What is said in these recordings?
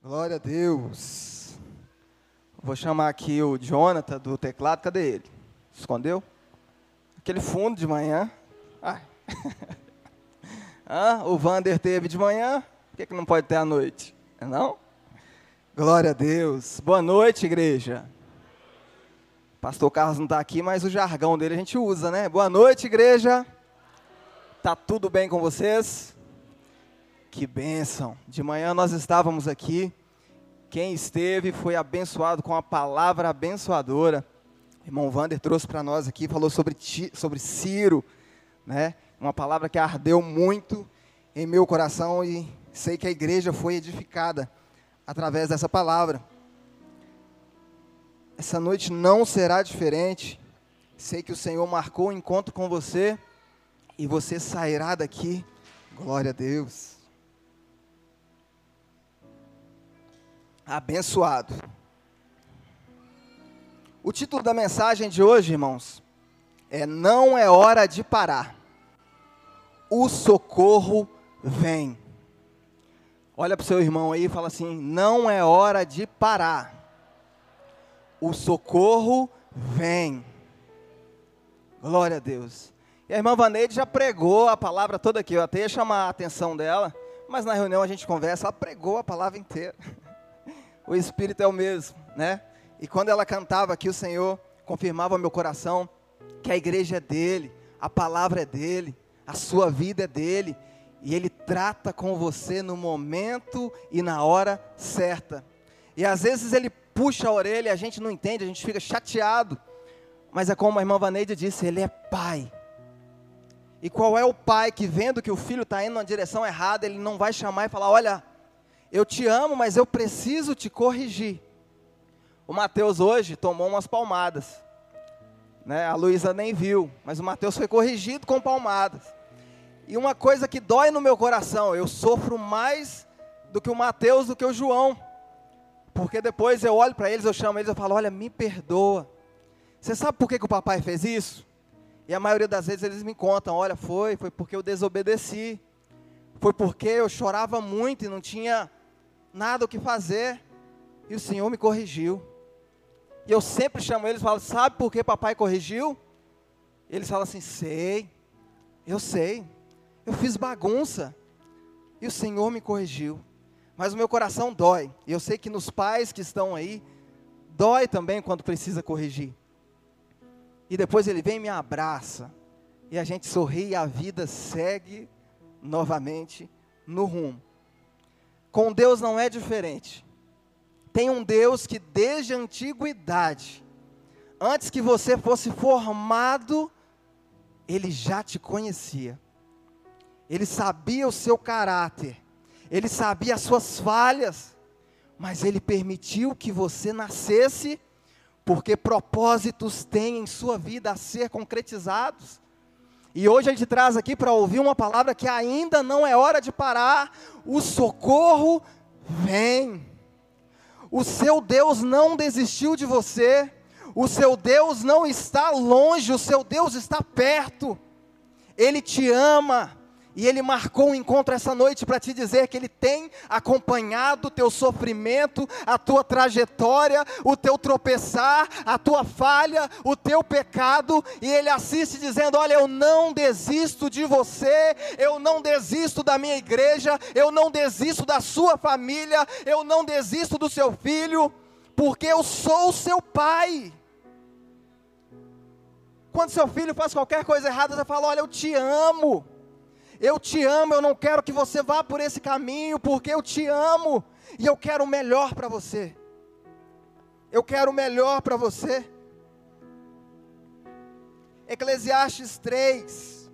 Glória a Deus. Vou chamar aqui o Jonathan do teclado. Cadê ele? Escondeu? Aquele fundo de manhã. Ah. ah, o Vander teve de manhã. Por que, que não pode ter à noite? Não? Glória a Deus. Boa noite, igreja. Pastor Carlos não está aqui, mas o jargão dele a gente usa, né? Boa noite, igreja. Tá tudo bem com vocês? Que bênção. De manhã nós estávamos aqui. Quem esteve foi abençoado com a palavra abençoadora. O irmão Vander trouxe para nós aqui, falou sobre, sobre Ciro, né? Uma palavra que ardeu muito em meu coração e sei que a igreja foi edificada através dessa palavra. Essa noite não será diferente. Sei que o Senhor marcou o um encontro com você e você sairá daqui. Glória a Deus. Abençoado. O título da mensagem de hoje, irmãos, é Não é hora de parar. O socorro vem. Olha para o seu irmão aí e fala assim: Não é hora de parar. O socorro vem. Glória a Deus. E a irmã Vaneide já pregou a palavra toda aqui. Eu até ia chamar a atenção dela, mas na reunião a gente conversa, ela pregou a palavra inteira. O Espírito é o mesmo, né? E quando ela cantava aqui, o Senhor confirmava meu coração que a igreja é dele, a palavra é dele, a sua vida é dele, e ele trata com você no momento e na hora certa. E às vezes ele puxa a orelha a gente não entende, a gente fica chateado. Mas é como a irmã Vaneide disse, ele é pai. E qual é o pai que, vendo que o filho está indo na direção errada, ele não vai chamar e falar: Olha, eu te amo, mas eu preciso te corrigir. O Mateus hoje tomou umas palmadas. Né? A Luísa nem viu, mas o Mateus foi corrigido com palmadas. E uma coisa que dói no meu coração, eu sofro mais do que o Mateus, do que o João. Porque depois eu olho para eles, eu chamo eles, eu falo: Olha, me perdoa. Você sabe por que, que o papai fez isso? E a maioria das vezes eles me contam: olha, foi, foi porque eu desobedeci. Foi porque eu chorava muito e não tinha nada o que fazer. E o Senhor me corrigiu. E eu sempre chamo eles e falo: sabe por que papai corrigiu? Eles falam assim: sei, eu sei. Eu fiz bagunça. E o Senhor me corrigiu. Mas o meu coração dói. E eu sei que nos pais que estão aí, dói também quando precisa corrigir. E depois ele vem e me abraça. E a gente sorri e a vida segue novamente no rumo. Com Deus não é diferente. Tem um Deus que desde a antiguidade, antes que você fosse formado, ele já te conhecia. Ele sabia o seu caráter. Ele sabia as suas falhas. Mas ele permitiu que você nascesse porque propósitos têm em sua vida a ser concretizados. E hoje a gente traz aqui para ouvir uma palavra que ainda não é hora de parar. O socorro vem. O seu Deus não desistiu de você. O seu Deus não está longe, o seu Deus está perto. Ele te ama. E Ele marcou um encontro essa noite para te dizer que Ele tem acompanhado o teu sofrimento, a tua trajetória, o teu tropeçar, a tua falha, o teu pecado, e Ele assiste dizendo: Olha, eu não desisto de você, eu não desisto da minha igreja, eu não desisto da sua família, eu não desisto do seu filho, porque eu sou o seu pai. Quando seu filho faz qualquer coisa errada, você fala: Olha, eu te amo. Eu te amo, eu não quero que você vá por esse caminho, porque eu te amo e eu quero o melhor para você. Eu quero o melhor para você. Eclesiastes 3.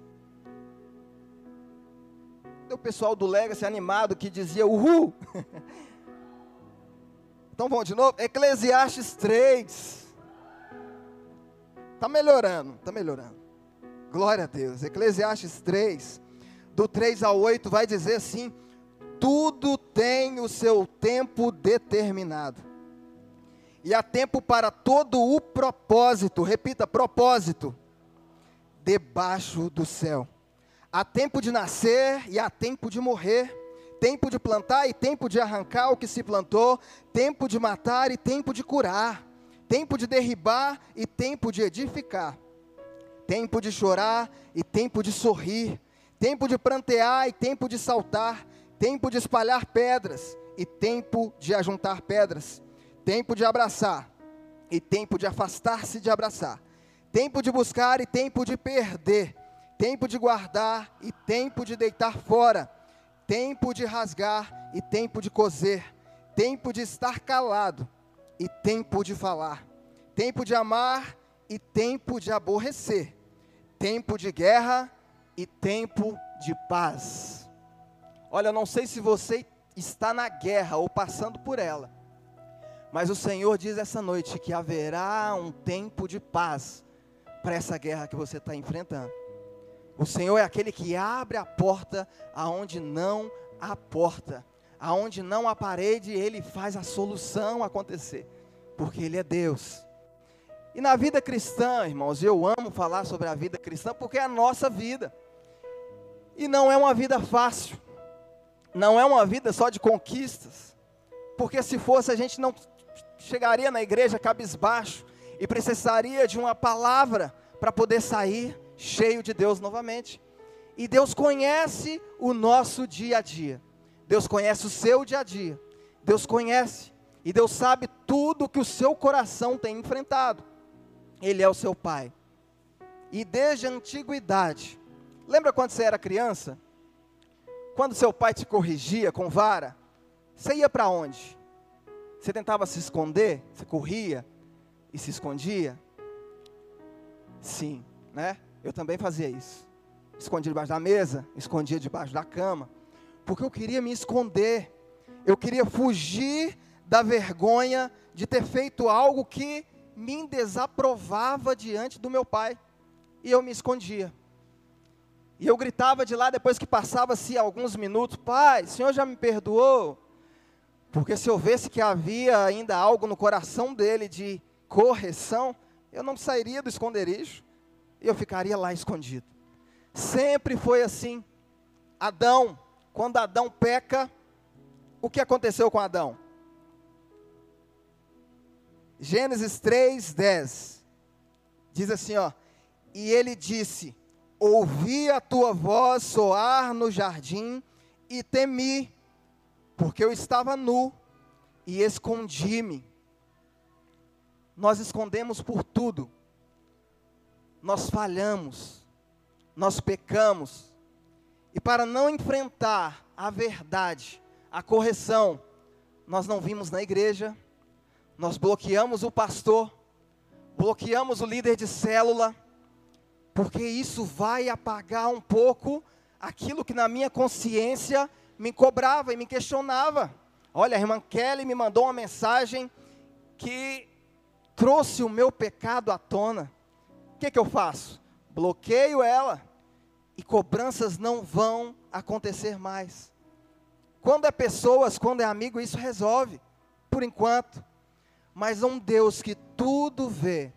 O pessoal do Legacy animado que dizia uhul. Então vamos de novo. Eclesiastes 3. Está melhorando, está melhorando. Glória a Deus. Eclesiastes 3 do 3 ao 8, vai dizer assim: tudo tem o seu tempo determinado. E há tempo para todo o propósito, repita, propósito, debaixo do céu. Há tempo de nascer e há tempo de morrer, tempo de plantar e tempo de arrancar o que se plantou, tempo de matar e tempo de curar, tempo de derribar e tempo de edificar, tempo de chorar e tempo de sorrir, tempo de prantear e tempo de saltar, tempo de espalhar pedras e tempo de ajuntar pedras, tempo de abraçar e tempo de afastar-se de abraçar, tempo de buscar e tempo de perder tempo de guardar e tempo de deitar fora, tempo de rasgar e tempo de coser, tempo de estar calado e tempo de falar, tempo de amar e tempo de aborrecer, tempo de guerra e tempo de paz. Olha, não sei se você está na guerra ou passando por ela, mas o Senhor diz essa noite que haverá um tempo de paz para essa guerra que você está enfrentando. O Senhor é aquele que abre a porta aonde não há porta, aonde não há parede, ele faz a solução acontecer, porque ele é Deus. E na vida cristã, irmãos, eu amo falar sobre a vida cristã porque é a nossa vida. E não é uma vida fácil. Não é uma vida só de conquistas. Porque se fosse a gente não chegaria na igreja cabisbaixo e precisaria de uma palavra para poder sair cheio de Deus novamente. E Deus conhece o nosso dia a dia. Deus conhece o seu dia a dia. Deus conhece. E Deus sabe tudo que o seu coração tem enfrentado. Ele é o seu Pai. E desde a antiguidade. Lembra quando você era criança? Quando seu pai te corrigia com vara, você ia para onde? Você tentava se esconder? Você corria e se escondia? Sim, né? Eu também fazia isso. Escondia debaixo da mesa, escondia debaixo da cama, porque eu queria me esconder. Eu queria fugir da vergonha de ter feito algo que me desaprovava diante do meu pai. E eu me escondia. E eu gritava de lá depois que passava-se alguns minutos: Pai, o senhor já me perdoou? Porque se eu visse que havia ainda algo no coração dele de correção, eu não sairia do esconderijo eu ficaria lá escondido. Sempre foi assim. Adão, quando Adão peca, o que aconteceu com Adão? Gênesis 3, 10. Diz assim, ó. E ele disse: Ouvi a tua voz soar no jardim e temi, porque eu estava nu e escondi-me. Nós escondemos por tudo. Nós falhamos, nós pecamos, e para não enfrentar a verdade, a correção, nós não vimos na igreja, nós bloqueamos o pastor, bloqueamos o líder de célula, porque isso vai apagar um pouco aquilo que na minha consciência me cobrava e me questionava. Olha, a irmã Kelly me mandou uma mensagem que trouxe o meu pecado à tona que, que eu faço? Bloqueio ela e cobranças não vão acontecer mais. Quando é pessoas, quando é amigo, isso resolve, por enquanto. Mas um Deus que tudo vê,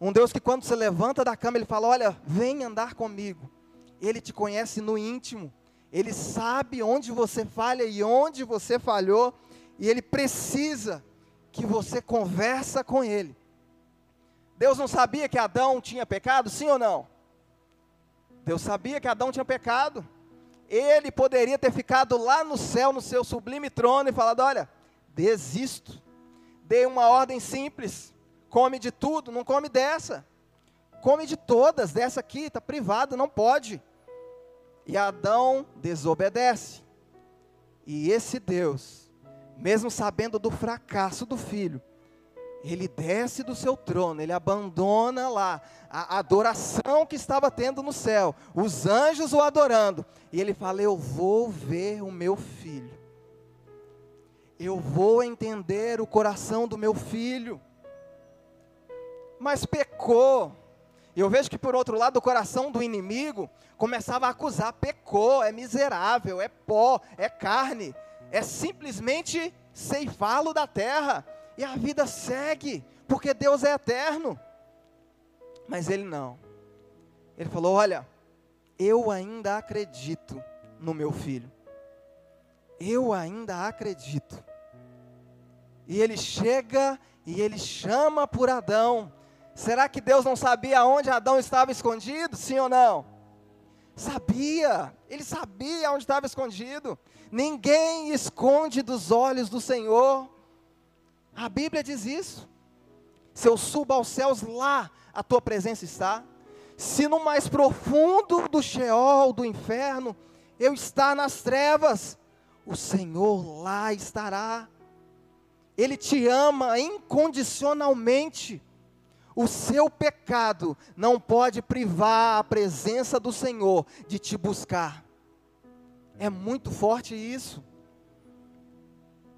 um Deus que quando você levanta da cama, Ele fala: Olha, vem andar comigo. Ele te conhece no íntimo, Ele sabe onde você falha e onde você falhou, e Ele precisa que você conversa com Ele Deus não sabia que Adão tinha pecado, sim ou não? Deus sabia que Adão tinha pecado. Ele poderia ter ficado lá no céu, no seu sublime trono, e falado: Olha, desisto. Dei uma ordem simples. Come de tudo, não come dessa. Come de todas, dessa aqui, está privado, não pode. E Adão desobedece. E esse Deus, mesmo sabendo do fracasso do filho, ele desce do seu trono, ele abandona lá a adoração que estava tendo no céu, os anjos o adorando, e ele fala: Eu vou ver o meu filho, eu vou entender o coração do meu filho, mas pecou. Eu vejo que por outro lado o coração do inimigo começava a acusar: pecou, é miserável, é pó, é carne, é simplesmente ceifá-lo da terra e a vida segue, porque Deus é eterno. Mas ele não. Ele falou: Olha, eu ainda acredito no meu filho. Eu ainda acredito. E ele chega e ele chama por Adão. Será que Deus não sabia onde Adão estava escondido? Sim ou não? Sabia, ele sabia onde estava escondido. Ninguém esconde dos olhos do Senhor. A Bíblia diz isso. Se eu subo aos céus, lá a tua presença está. Se no mais profundo do Sheol, do inferno, eu estar nas trevas, o Senhor lá estará. Ele te ama incondicionalmente. O seu pecado não pode privar a presença do Senhor de te buscar. É muito forte isso.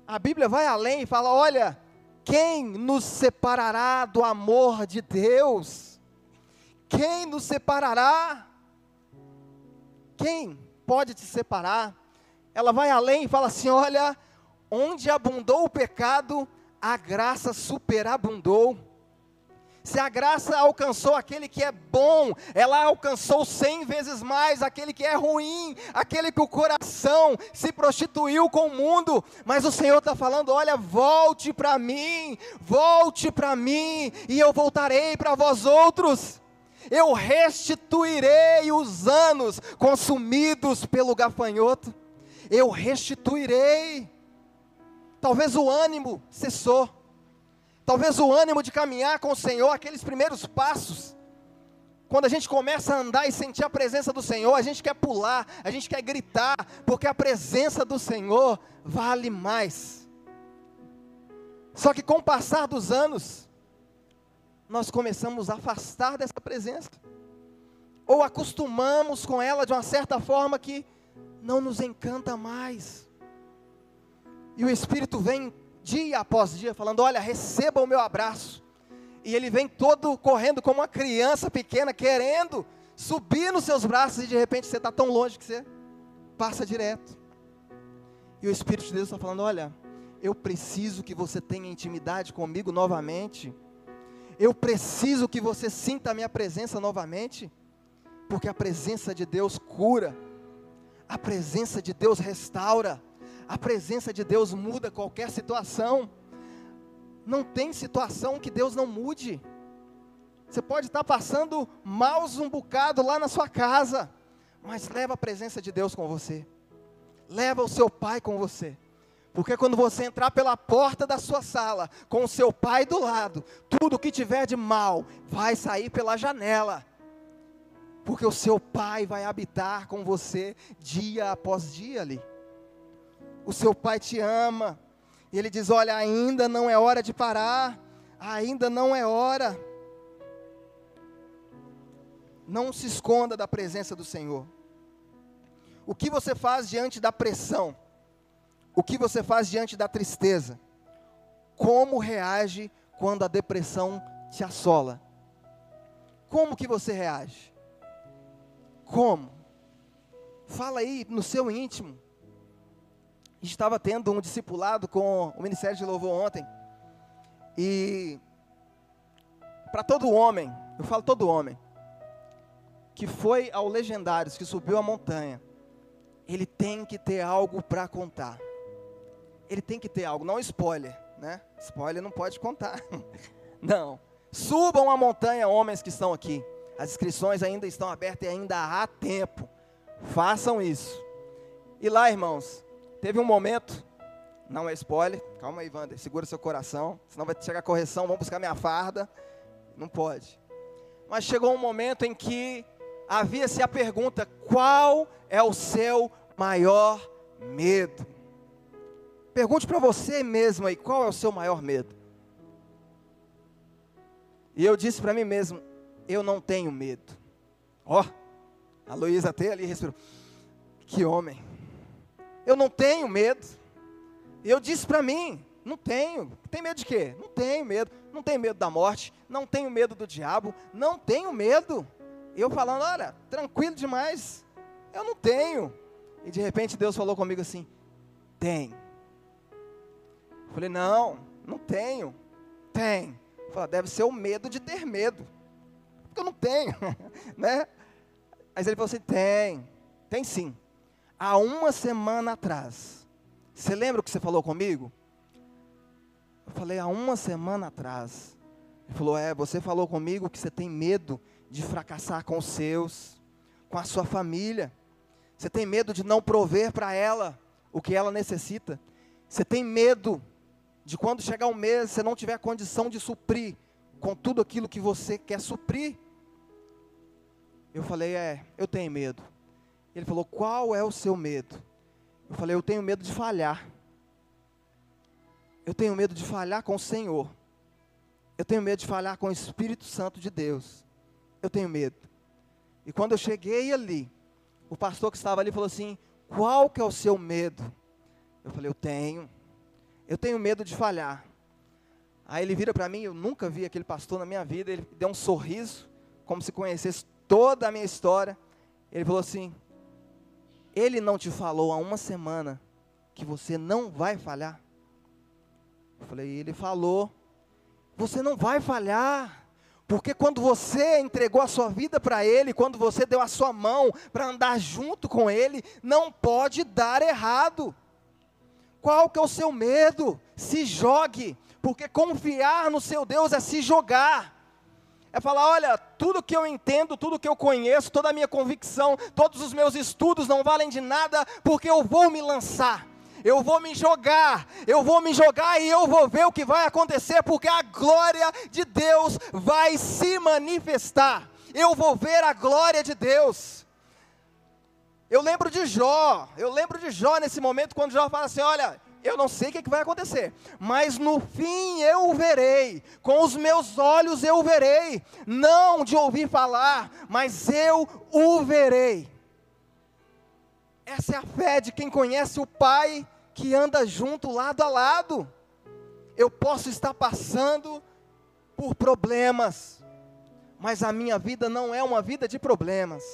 A Bíblia vai além e fala: olha, quem nos separará do amor de Deus? Quem nos separará? Quem pode te separar? Ela vai além e fala assim: olha, onde abundou o pecado, a graça superabundou. Se a graça alcançou aquele que é bom, ela alcançou cem vezes mais aquele que é ruim, aquele que o coração se prostituiu com o mundo. Mas o Senhor está falando: olha, volte para mim, volte para mim, e eu voltarei para vós outros. Eu restituirei os anos consumidos pelo gafanhoto. Eu restituirei. Talvez o ânimo cessou Talvez o ânimo de caminhar com o Senhor, aqueles primeiros passos, quando a gente começa a andar e sentir a presença do Senhor, a gente quer pular, a gente quer gritar, porque a presença do Senhor vale mais. Só que com o passar dos anos, nós começamos a afastar dessa presença, ou acostumamos com ela de uma certa forma que não nos encanta mais. E o Espírito vem dia após dia, falando: Olha, receba o meu abraço. E ele vem todo correndo como uma criança pequena, querendo subir nos seus braços, e de repente você está tão longe que você passa direto. E o Espírito de Deus está falando: Olha, eu preciso que você tenha intimidade comigo novamente. Eu preciso que você sinta a minha presença novamente, porque a presença de Deus cura, a presença de Deus restaura, a presença de Deus muda qualquer situação. Não tem situação que Deus não mude. Você pode estar passando maus um bocado lá na sua casa, mas leva a presença de Deus com você. Leva o seu pai com você. Porque quando você entrar pela porta da sua sala, com o seu pai do lado, tudo que tiver de mal vai sair pela janela. Porque o seu pai vai habitar com você dia após dia ali o seu pai te ama. E ele diz: Olha, ainda não é hora de parar, ainda não é hora. Não se esconda da presença do Senhor. O que você faz diante da pressão? O que você faz diante da tristeza? Como reage quando a depressão te assola? Como que você reage? Como? Fala aí no seu íntimo estava tendo um discipulado com o Ministério de Louvor ontem. E para todo homem, eu falo todo homem, que foi ao Legendários, que subiu a montanha, ele tem que ter algo para contar. Ele tem que ter algo, não spoiler, né? Spoiler não pode contar. não. Subam a montanha, homens que estão aqui. As inscrições ainda estão abertas e ainda há tempo. Façam isso. E lá, irmãos, Teve um momento, não é spoiler, calma aí, Wander, segura seu coração, senão vai chegar a correção, vamos buscar minha farda. Não pode. Mas chegou um momento em que havia-se a pergunta: qual é o seu maior medo? Pergunte para você mesmo aí, qual é o seu maior medo? E eu disse para mim mesmo: eu não tenho medo. Ó, oh, a Luísa até ali respirou. Que homem. Eu não tenho medo. Eu disse para mim, não tenho. Tem medo de quê? Não tenho medo. Não tenho medo da morte. Não tenho medo do diabo. Não tenho medo. Eu falando, olha, tranquilo demais. Eu não tenho. E de repente Deus falou comigo assim: tem. Eu falei, não, não tenho. Tem. Falei, deve ser o medo de ter medo. Porque eu não tenho, né? Aí ele falou assim: tem, tem sim. Há uma semana atrás, você lembra o que você falou comigo? Eu falei, há uma semana atrás. Ele falou: É, você falou comigo que você tem medo de fracassar com os seus, com a sua família. Você tem medo de não prover para ela o que ela necessita. Você tem medo de quando chegar o um mês você não tiver condição de suprir com tudo aquilo que você quer suprir. Eu falei: É, eu tenho medo. Ele falou: Qual é o seu medo? Eu falei: Eu tenho medo de falhar. Eu tenho medo de falhar com o Senhor. Eu tenho medo de falhar com o Espírito Santo de Deus. Eu tenho medo. E quando eu cheguei ali, o pastor que estava ali falou assim: Qual que é o seu medo? Eu falei: Eu tenho. Eu tenho medo de falhar. Aí ele vira para mim, eu nunca vi aquele pastor na minha vida, ele deu um sorriso, como se conhecesse toda a minha história. Ele falou assim: Ele não te falou há uma semana que você não vai falhar? Eu falei: Ele falou. Você não vai falhar. Porque quando você entregou a sua vida para Ele, quando você deu a sua mão para andar junto com Ele, não pode dar errado. Qual que é o seu medo? Se jogue, porque confiar no seu Deus é se jogar. É falar, olha, tudo que eu entendo, tudo que eu conheço, toda a minha convicção, todos os meus estudos não valem de nada, porque eu vou me lançar eu vou me jogar, eu vou me jogar e eu vou ver o que vai acontecer, porque a glória de Deus vai se manifestar. Eu vou ver a glória de Deus. Eu lembro de Jó, eu lembro de Jó nesse momento, quando Jó fala assim: Olha, eu não sei o que, vai acontecer, mas no fim eu o verei, com os meus olhos eu o verei, não de ouvir falar, mas eu o verei. Essa é a fé de quem conhece o Pai que anda junto, lado a lado. Eu posso estar passando por problemas, mas a minha vida não é uma vida de problemas.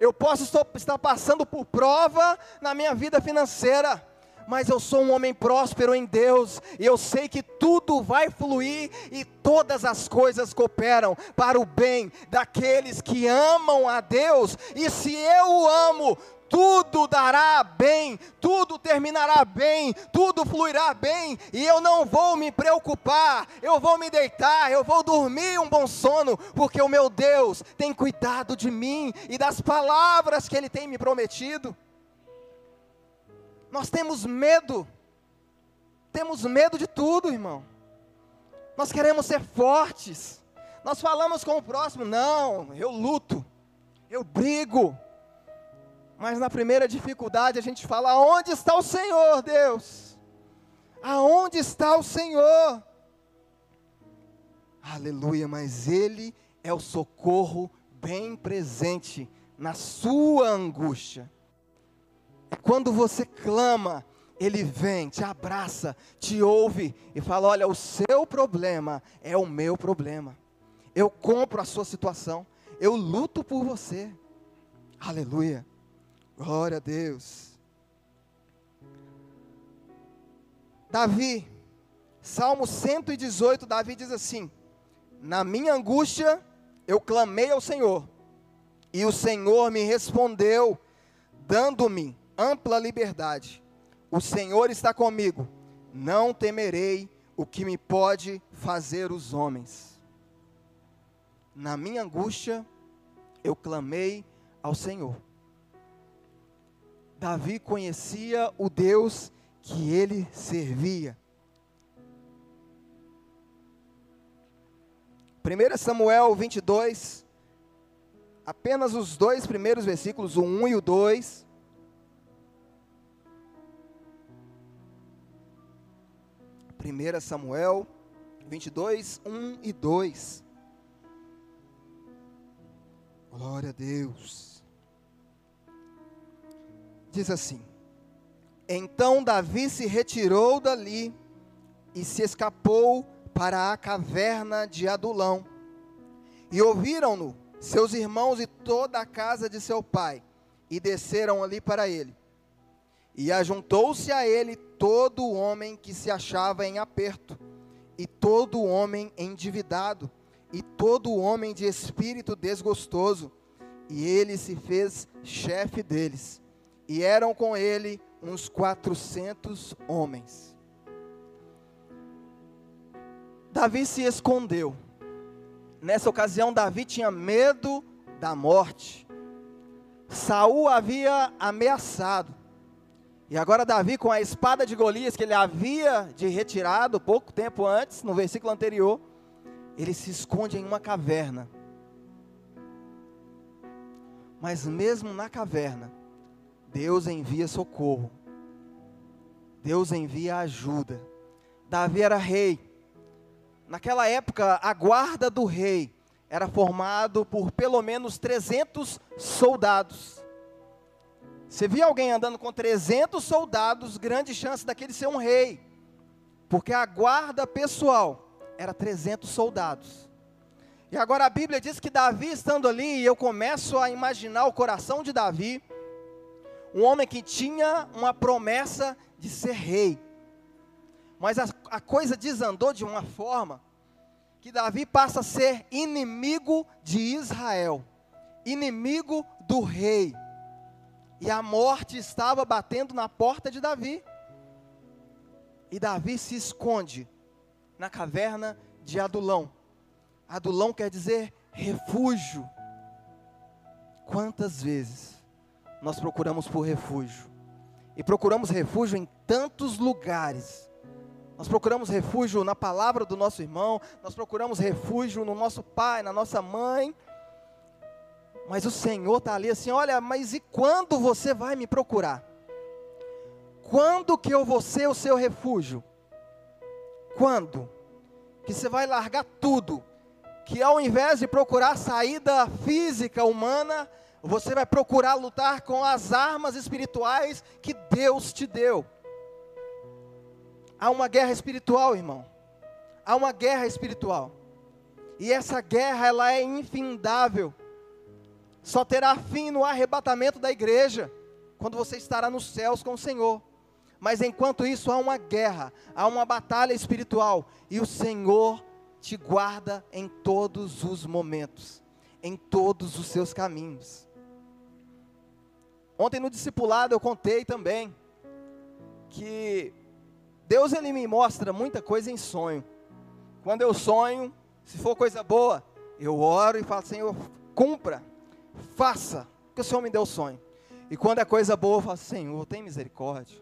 Eu posso estar passando por prova na minha vida financeira, mas eu sou um homem próspero em Deus, e eu sei que tudo vai fluir e todas as coisas cooperam para o bem daqueles que amam a Deus, e se eu o amo, tudo dará bem, tudo terminará bem, tudo fluirá bem, e eu não vou me preocupar, eu vou me deitar, eu vou dormir um bom sono, porque o meu Deus tem cuidado de mim e das palavras que Ele tem me prometido. Nós temos medo, temos medo de tudo, irmão. Nós queremos ser fortes, nós falamos com o próximo, não, eu luto, eu brigo, mas na primeira dificuldade a gente fala: aonde está o Senhor, Deus? Aonde está o Senhor? Aleluia, mas Ele é o socorro bem presente na sua angústia. Quando você clama, Ele vem, te abraça, te ouve e fala: Olha, o seu problema é o meu problema. Eu compro a sua situação, eu luto por você. Aleluia. Glória a Deus. Davi, Salmo 118, Davi diz assim: Na minha angústia eu clamei ao Senhor, e o Senhor me respondeu, dando-me ampla liberdade. O Senhor está comigo, não temerei o que me pode fazer os homens. Na minha angústia eu clamei ao Senhor. Davi conhecia o Deus que ele servia. 1 Samuel 22, apenas os dois primeiros versículos, o 1 e o 2. Primeira Samuel 22, 1 e 2. Glória a Deus diz assim: Então Davi se retirou dali e se escapou para a caverna de Adulão. E ouviram-no seus irmãos e toda a casa de seu pai, e desceram ali para ele. E ajuntou-se a ele todo o homem que se achava em aperto, e todo o homem endividado, e todo o homem de espírito desgostoso, e ele se fez chefe deles. E eram com ele uns quatrocentos homens. Davi se escondeu. Nessa ocasião, Davi tinha medo da morte. Saul havia ameaçado. E agora Davi, com a espada de Golias que ele havia de retirado pouco tempo antes, no versículo anterior, ele se esconde em uma caverna. Mas mesmo na caverna, Deus envia socorro. Deus envia ajuda. Davi era rei. Naquela época, a guarda do rei era formado por pelo menos 300 soldados. Você via alguém andando com 300 soldados, grande chance daquele ser um rei, porque a guarda pessoal era 300 soldados. E agora a Bíblia diz que Davi estando ali, e eu começo a imaginar o coração de Davi, um homem que tinha uma promessa de ser rei, mas a, a coisa desandou de uma forma que Davi passa a ser inimigo de Israel, inimigo do rei e a morte estava batendo na porta de Davi. E Davi se esconde na caverna de Adulão. Adulão quer dizer refúgio. Quantas vezes nós procuramos por refúgio? E procuramos refúgio em tantos lugares. Nós procuramos refúgio na palavra do nosso irmão, nós procuramos refúgio no nosso pai, na nossa mãe, mas o Senhor está ali assim: olha, mas e quando você vai me procurar? Quando que eu vou ser o seu refúgio? Quando? Que você vai largar tudo. Que ao invés de procurar saída física, humana, você vai procurar lutar com as armas espirituais que Deus te deu. Há uma guerra espiritual, irmão. Há uma guerra espiritual. E essa guerra, ela é infindável só terá fim no arrebatamento da igreja, quando você estará nos céus com o Senhor. Mas enquanto isso, há uma guerra, há uma batalha espiritual, e o Senhor te guarda em todos os momentos, em todos os seus caminhos. Ontem no discipulado eu contei também que Deus ele me mostra muita coisa em sonho. Quando eu sonho, se for coisa boa, eu oro e falo, Senhor, cumpra faça, que o Senhor me deu o sonho. E quando é coisa boa, eu falo, Senhor, tem misericórdia.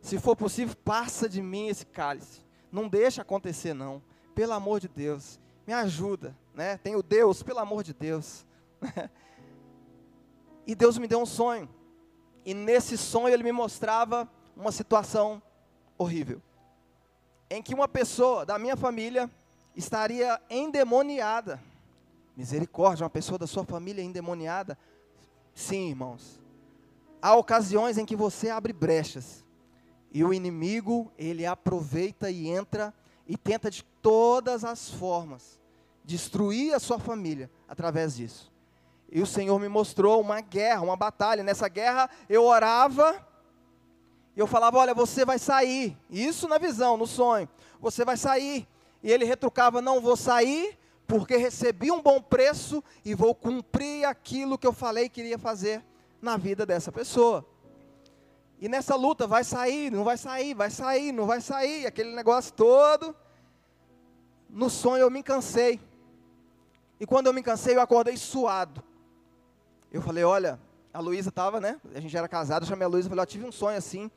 Se for possível, passa de mim esse cálice. Não deixa acontecer, não. Pelo amor de Deus, me ajuda. Né? Tenho Deus, pelo amor de Deus. e Deus me deu um sonho. E nesse sonho ele me mostrava uma situação horrível. Em que uma pessoa da minha família estaria endemoniada. Misericórdia, uma pessoa da sua família endemoniada? Sim, irmãos. Há ocasiões em que você abre brechas e o inimigo, ele aproveita e entra e tenta de todas as formas destruir a sua família através disso. E o Senhor me mostrou uma guerra, uma batalha. Nessa guerra eu orava e eu falava: Olha, você vai sair. Isso na visão, no sonho. Você vai sair. E ele retrucava: Não vou sair, porque recebi um bom preço e vou cumprir aquilo que eu falei que iria fazer na vida dessa pessoa. E nessa luta vai sair, não vai sair, vai sair, não vai sair, aquele negócio todo. No sonho eu me cansei. E quando eu me cansei, eu acordei suado. Eu falei, olha, a Luísa estava, né? A gente era casado, eu chamei a Luísa e falei, eu tive um sonho assim.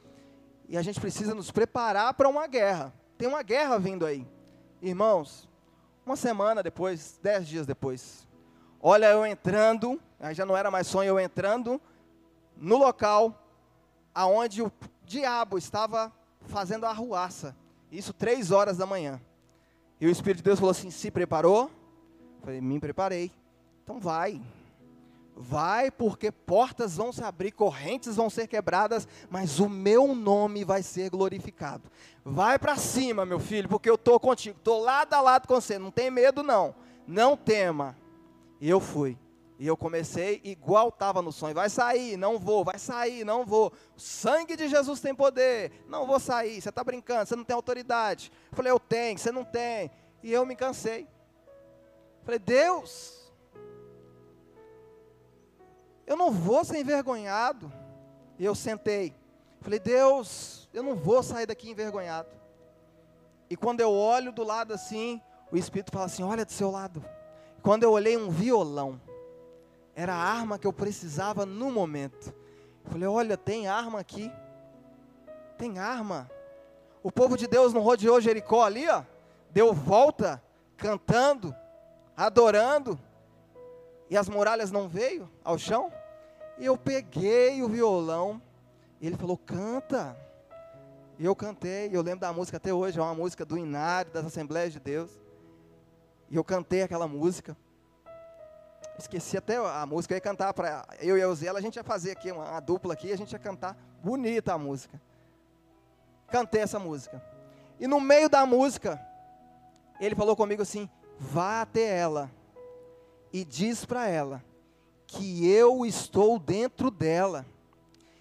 E a gente precisa nos preparar para uma guerra. Tem uma guerra vindo aí. Irmãos, uma semana depois, dez dias depois, olha eu entrando, aí já não era mais sonho, eu entrando no local aonde o diabo estava fazendo a arruaça. Isso três horas da manhã. E o Espírito de Deus falou assim: se preparou? Eu falei, me preparei. Então vai. Vai, porque portas vão se abrir, correntes vão ser quebradas, mas o meu nome vai ser glorificado. Vai para cima, meu filho, porque eu estou contigo, estou lado a lado com você, não tem medo não, não tema. E eu fui, e eu comecei igual estava no sonho, vai sair, não vou, vai sair, não vou. O sangue de Jesus tem poder, não vou sair, você está brincando, você não tem autoridade. Eu falei, eu tenho, você não tem. E eu me cansei. Eu falei, Deus, eu não vou ser envergonhado. E eu sentei. Falei, Deus, eu não vou sair daqui envergonhado. E quando eu olho do lado assim, o Espírito fala assim: olha do seu lado. Quando eu olhei um violão, era a arma que eu precisava no momento. Eu falei: olha, tem arma aqui. Tem arma. O povo de Deus não rodeou Jericó ali, ó. Deu volta, cantando, adorando. E as muralhas não veio ao chão. E eu peguei o violão. E ele falou: canta. E eu cantei. Eu lembro da música até hoje. É uma música do Inário, das Assembleias de Deus. E eu cantei aquela música. Esqueci até a música, eu ia cantar para eu e a Eusela, a gente ia fazer aqui uma, uma dupla aqui, a gente ia cantar bonita a música. Cantei essa música. E no meio da música, ele falou comigo assim: vá até ela e diz para ela que eu estou dentro dela.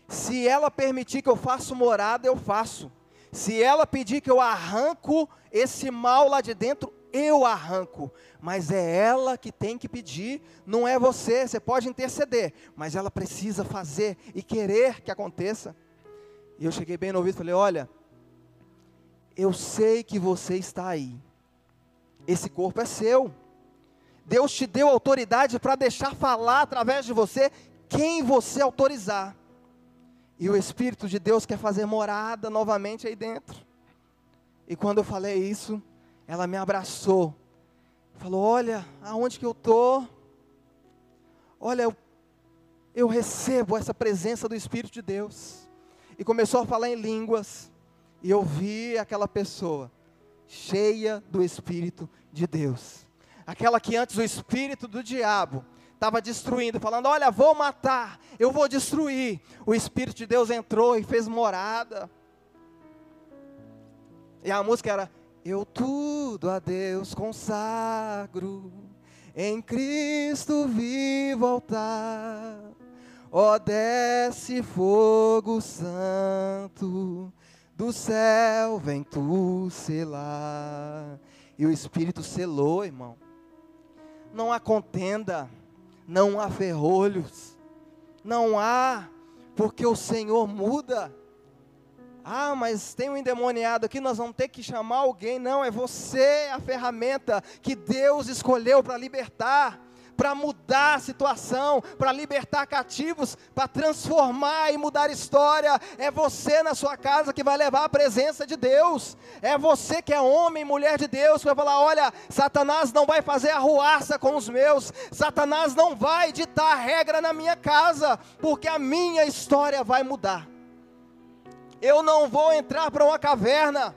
Se ela permitir que eu faça morada, eu faço. Se ela pedir que eu arranco esse mal lá de dentro, eu arranco, mas é ela que tem que pedir, não é você. Você pode interceder, mas ela precisa fazer e querer que aconteça. E eu cheguei bem no ouvido e falei: Olha, eu sei que você está aí, esse corpo é seu. Deus te deu autoridade para deixar falar através de você quem você autorizar. E o Espírito de Deus quer fazer morada novamente aí dentro. E quando eu falei isso, ela me abraçou, falou: Olha, aonde que eu estou? Olha, eu, eu recebo essa presença do Espírito de Deus. E começou a falar em línguas, e eu vi aquela pessoa cheia do Espírito de Deus. Aquela que antes o Espírito do diabo estava destruindo, falando: Olha, vou matar, eu vou destruir. O Espírito de Deus entrou e fez morada. E a música era: eu tudo a Deus consagro, em Cristo vivo altar. Ó, oh, desce fogo santo, do céu vem tu selar. E o Espírito selou, irmão. Não há contenda, não há ferrolhos, não há, porque o Senhor muda. Ah, mas tem um endemoniado aqui, nós vamos ter que chamar alguém. Não, é você a ferramenta que Deus escolheu para libertar, para mudar a situação, para libertar cativos, para transformar e mudar história. É você na sua casa que vai levar a presença de Deus. É você que é homem, mulher de Deus, que vai falar: olha, Satanás não vai fazer arruaça com os meus, Satanás não vai ditar regra na minha casa, porque a minha história vai mudar. Eu não vou entrar para uma caverna.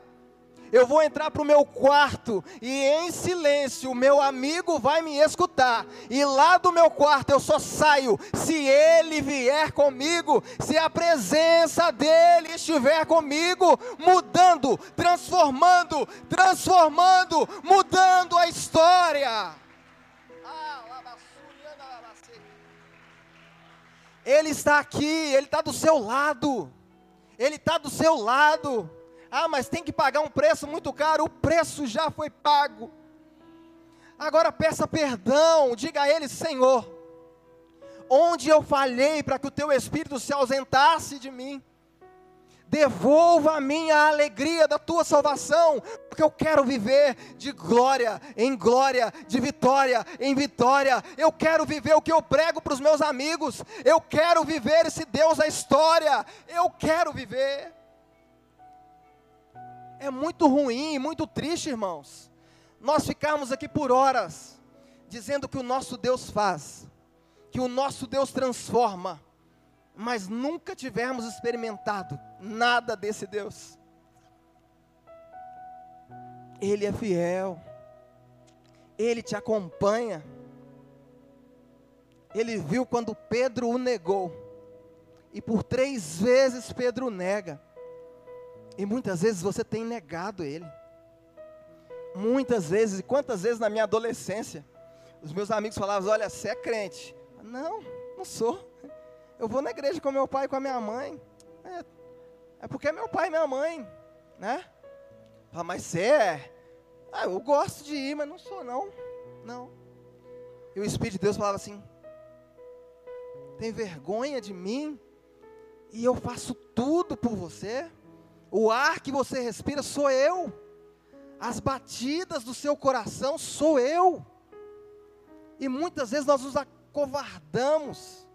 Eu vou entrar para o meu quarto e em silêncio o meu amigo vai me escutar. E lá do meu quarto eu só saio se ele vier comigo, se a presença dele estiver comigo, mudando, transformando, transformando, mudando a história. Ele está aqui, ele está do seu lado. Ele está do seu lado. Ah, mas tem que pagar um preço muito caro. O preço já foi pago. Agora peça perdão, diga a Ele: Senhor, onde eu falhei para que o Teu Espírito se ausentasse de mim? devolva a mim a alegria da tua salvação, porque eu quero viver de glória em glória, de vitória em vitória. Eu quero viver o que eu prego para os meus amigos, eu quero viver esse Deus da história, eu quero viver. É muito ruim, muito triste, irmãos, nós ficarmos aqui por horas dizendo que o nosso Deus faz, que o nosso Deus transforma, mas nunca tivermos experimentado nada desse Deus. Ele é fiel, Ele te acompanha. Ele viu quando Pedro o negou, e por três vezes Pedro nega, e muitas vezes você tem negado Ele. Muitas vezes, e quantas vezes na minha adolescência, os meus amigos falavam: Olha, você é crente. Não, não sou. Eu vou na igreja com meu pai e com a minha mãe. É, é porque é meu pai e minha mãe, né? Fala, mas você é? Ah, eu gosto de ir, mas não sou não. Não. E o Espírito de Deus falava assim: Tem vergonha de mim? E eu faço tudo por você? O ar que você respira sou eu. As batidas do seu coração sou eu. E muitas vezes nós nos acovardamos.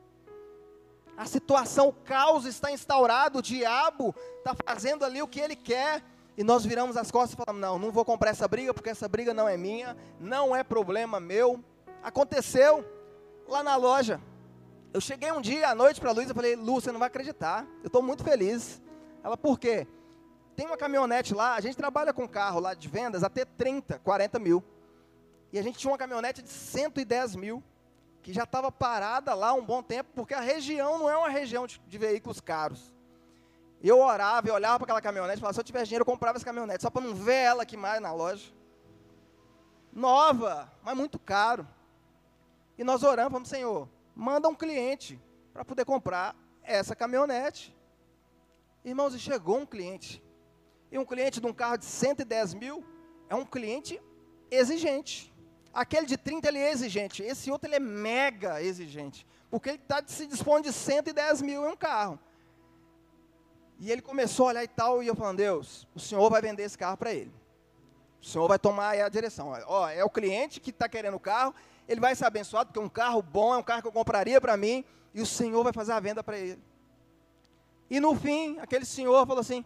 A situação, o caos está instaurado, o diabo está fazendo ali o que ele quer. E nós viramos as costas e falamos: não, não vou comprar essa briga, porque essa briga não é minha, não é problema meu. Aconteceu lá na loja. Eu cheguei um dia à noite para a Luísa e falei: Lu, você não vai acreditar, eu estou muito feliz. Ela, por quê? Tem uma caminhonete lá, a gente trabalha com carro lá de vendas até 30, 40 mil. E a gente tinha uma caminhonete de 110 mil, que já estava parada lá um bom tempo, porque a região não é uma região de, de veículos caros. Eu orava e olhava para aquela caminhonete e falava, se eu tivesse dinheiro, eu comprava essa caminhonete, só para não ver ela aqui mais na loja. Nova, mas muito caro. E nós oramos, falamos, Senhor, manda um cliente para poder comprar essa caminhonete. Irmãos, e chegou um cliente. E um cliente de um carro de 110 mil é um cliente exigente. Aquele de 30 ele é exigente. Esse outro ele é mega exigente. Porque ele tá, se dispõe de 110 mil em um carro. E ele começou a olhar e tal, e eu falando, Deus, o Senhor vai vender esse carro para ele. O Senhor vai tomar a direção. Ó, é o cliente que está querendo o carro, ele vai ser abençoado, porque é um carro bom, é um carro que eu compraria para mim, e o Senhor vai fazer a venda para ele. E no fim, aquele senhor falou assim: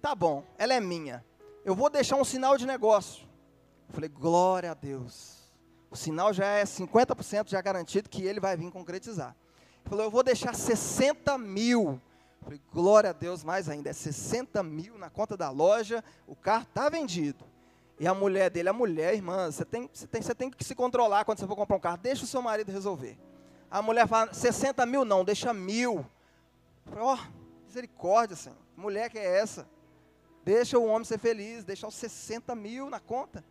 tá bom, ela é minha. Eu vou deixar um sinal de negócio. Eu falei, glória a Deus. O sinal já é 50% já garantido que ele vai vir concretizar. Ele falou, eu vou deixar 60 mil Falei, glória a Deus, mais ainda, é 60 mil na conta da loja, o carro está vendido. E a mulher dele, a mulher, irmã, você tem, você, tem, você tem que se controlar quando você for comprar um carro, deixa o seu marido resolver. A mulher fala, 60 mil não, deixa mil. Ó, oh, misericórdia, Senhor, mulher que é essa? Deixa o homem ser feliz, deixa os 60 mil na conta.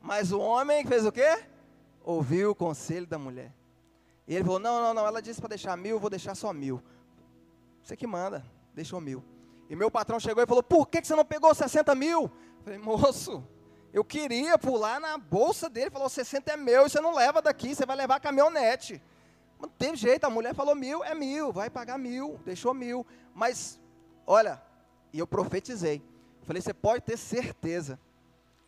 Mas o homem fez o quê? Ouviu o conselho da mulher. E ele falou, não, não, não, ela disse para deixar mil, vou deixar só mil. Você que manda, deixou mil. E meu patrão chegou e falou: Por que, você não pegou 60 mil? Eu falei, moço, eu queria pular na bolsa dele. Falou: 60 é meu, e você não leva daqui, você vai levar caminhonete. Não teve jeito, a mulher falou mil, é mil, vai pagar mil, deixou mil. Mas, olha, e eu profetizei. Falei, você pode ter certeza.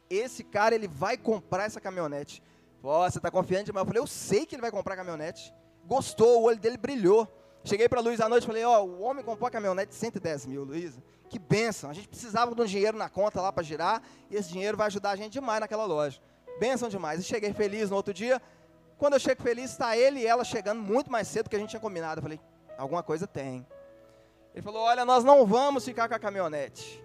Esse cara, ele vai comprar essa caminhonete. Ó, você está confiante demais? Eu falei, eu sei que ele vai comprar a caminhonete. Gostou, o olho dele brilhou. Cheguei para Luísa à noite e falei, ó, oh, o homem comprou a caminhonete de 110 mil, Luísa. Que benção. A gente precisava de um dinheiro na conta lá para girar, e esse dinheiro vai ajudar a gente demais naquela loja. Benção demais. E cheguei feliz no outro dia. Quando eu chego feliz, está ele e ela chegando muito mais cedo do que a gente tinha combinado. Eu falei, alguma coisa tem. Ele falou, olha, nós não vamos ficar com a caminhonete.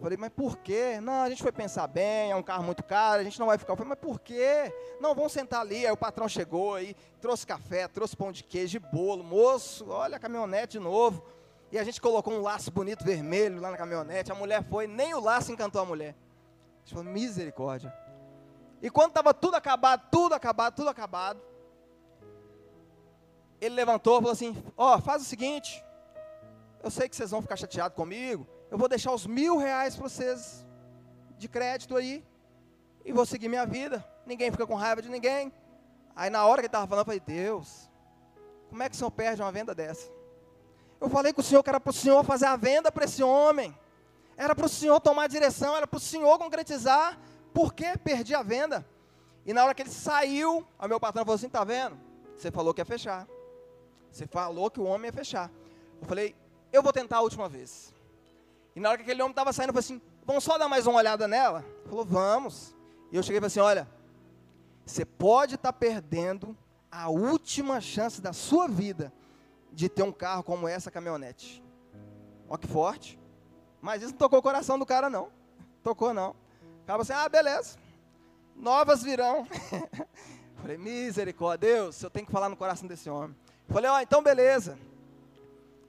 Falei, mas por quê? Não, a gente foi pensar bem, é um carro muito caro, a gente não vai ficar. Eu falei, mas por quê? Não, vamos sentar ali. Aí o patrão chegou aí, trouxe café, trouxe pão de queijo e bolo. Moço, olha a caminhonete de novo. E a gente colocou um laço bonito vermelho lá na caminhonete. A mulher foi, nem o laço encantou a mulher. A gente falou, misericórdia. E quando estava tudo acabado, tudo acabado, tudo acabado, ele levantou e falou assim: Ó, oh, faz o seguinte, eu sei que vocês vão ficar chateados comigo, eu vou deixar os mil reais para vocês de crédito aí, e vou seguir minha vida. Ninguém fica com raiva de ninguém. Aí na hora que ele estava falando, eu falei, Deus, como é que o senhor perde uma venda dessa? Eu falei com o senhor que era para o senhor fazer a venda para esse homem. Era para o senhor tomar direção, era para o senhor concretizar. Por que perdi a venda? E na hora que ele saiu, o meu patrão falou assim: tá vendo? Você falou que ia fechar. Você falou que o homem ia fechar. Eu falei, eu vou tentar a última vez. E na hora que aquele homem estava saindo, eu falei assim: vamos só dar mais uma olhada nela? Ele falou: vamos. E eu cheguei e falei assim: olha, você pode estar tá perdendo a última chance da sua vida de ter um carro como essa caminhonete. Olha que forte. Mas isso não tocou o coração do cara, não. Tocou, não. O cara assim: ah, beleza. Novas virão. falei: misericórdia, Deus, eu tenho que falar no coração desse homem. Falei: ó, oh, então beleza.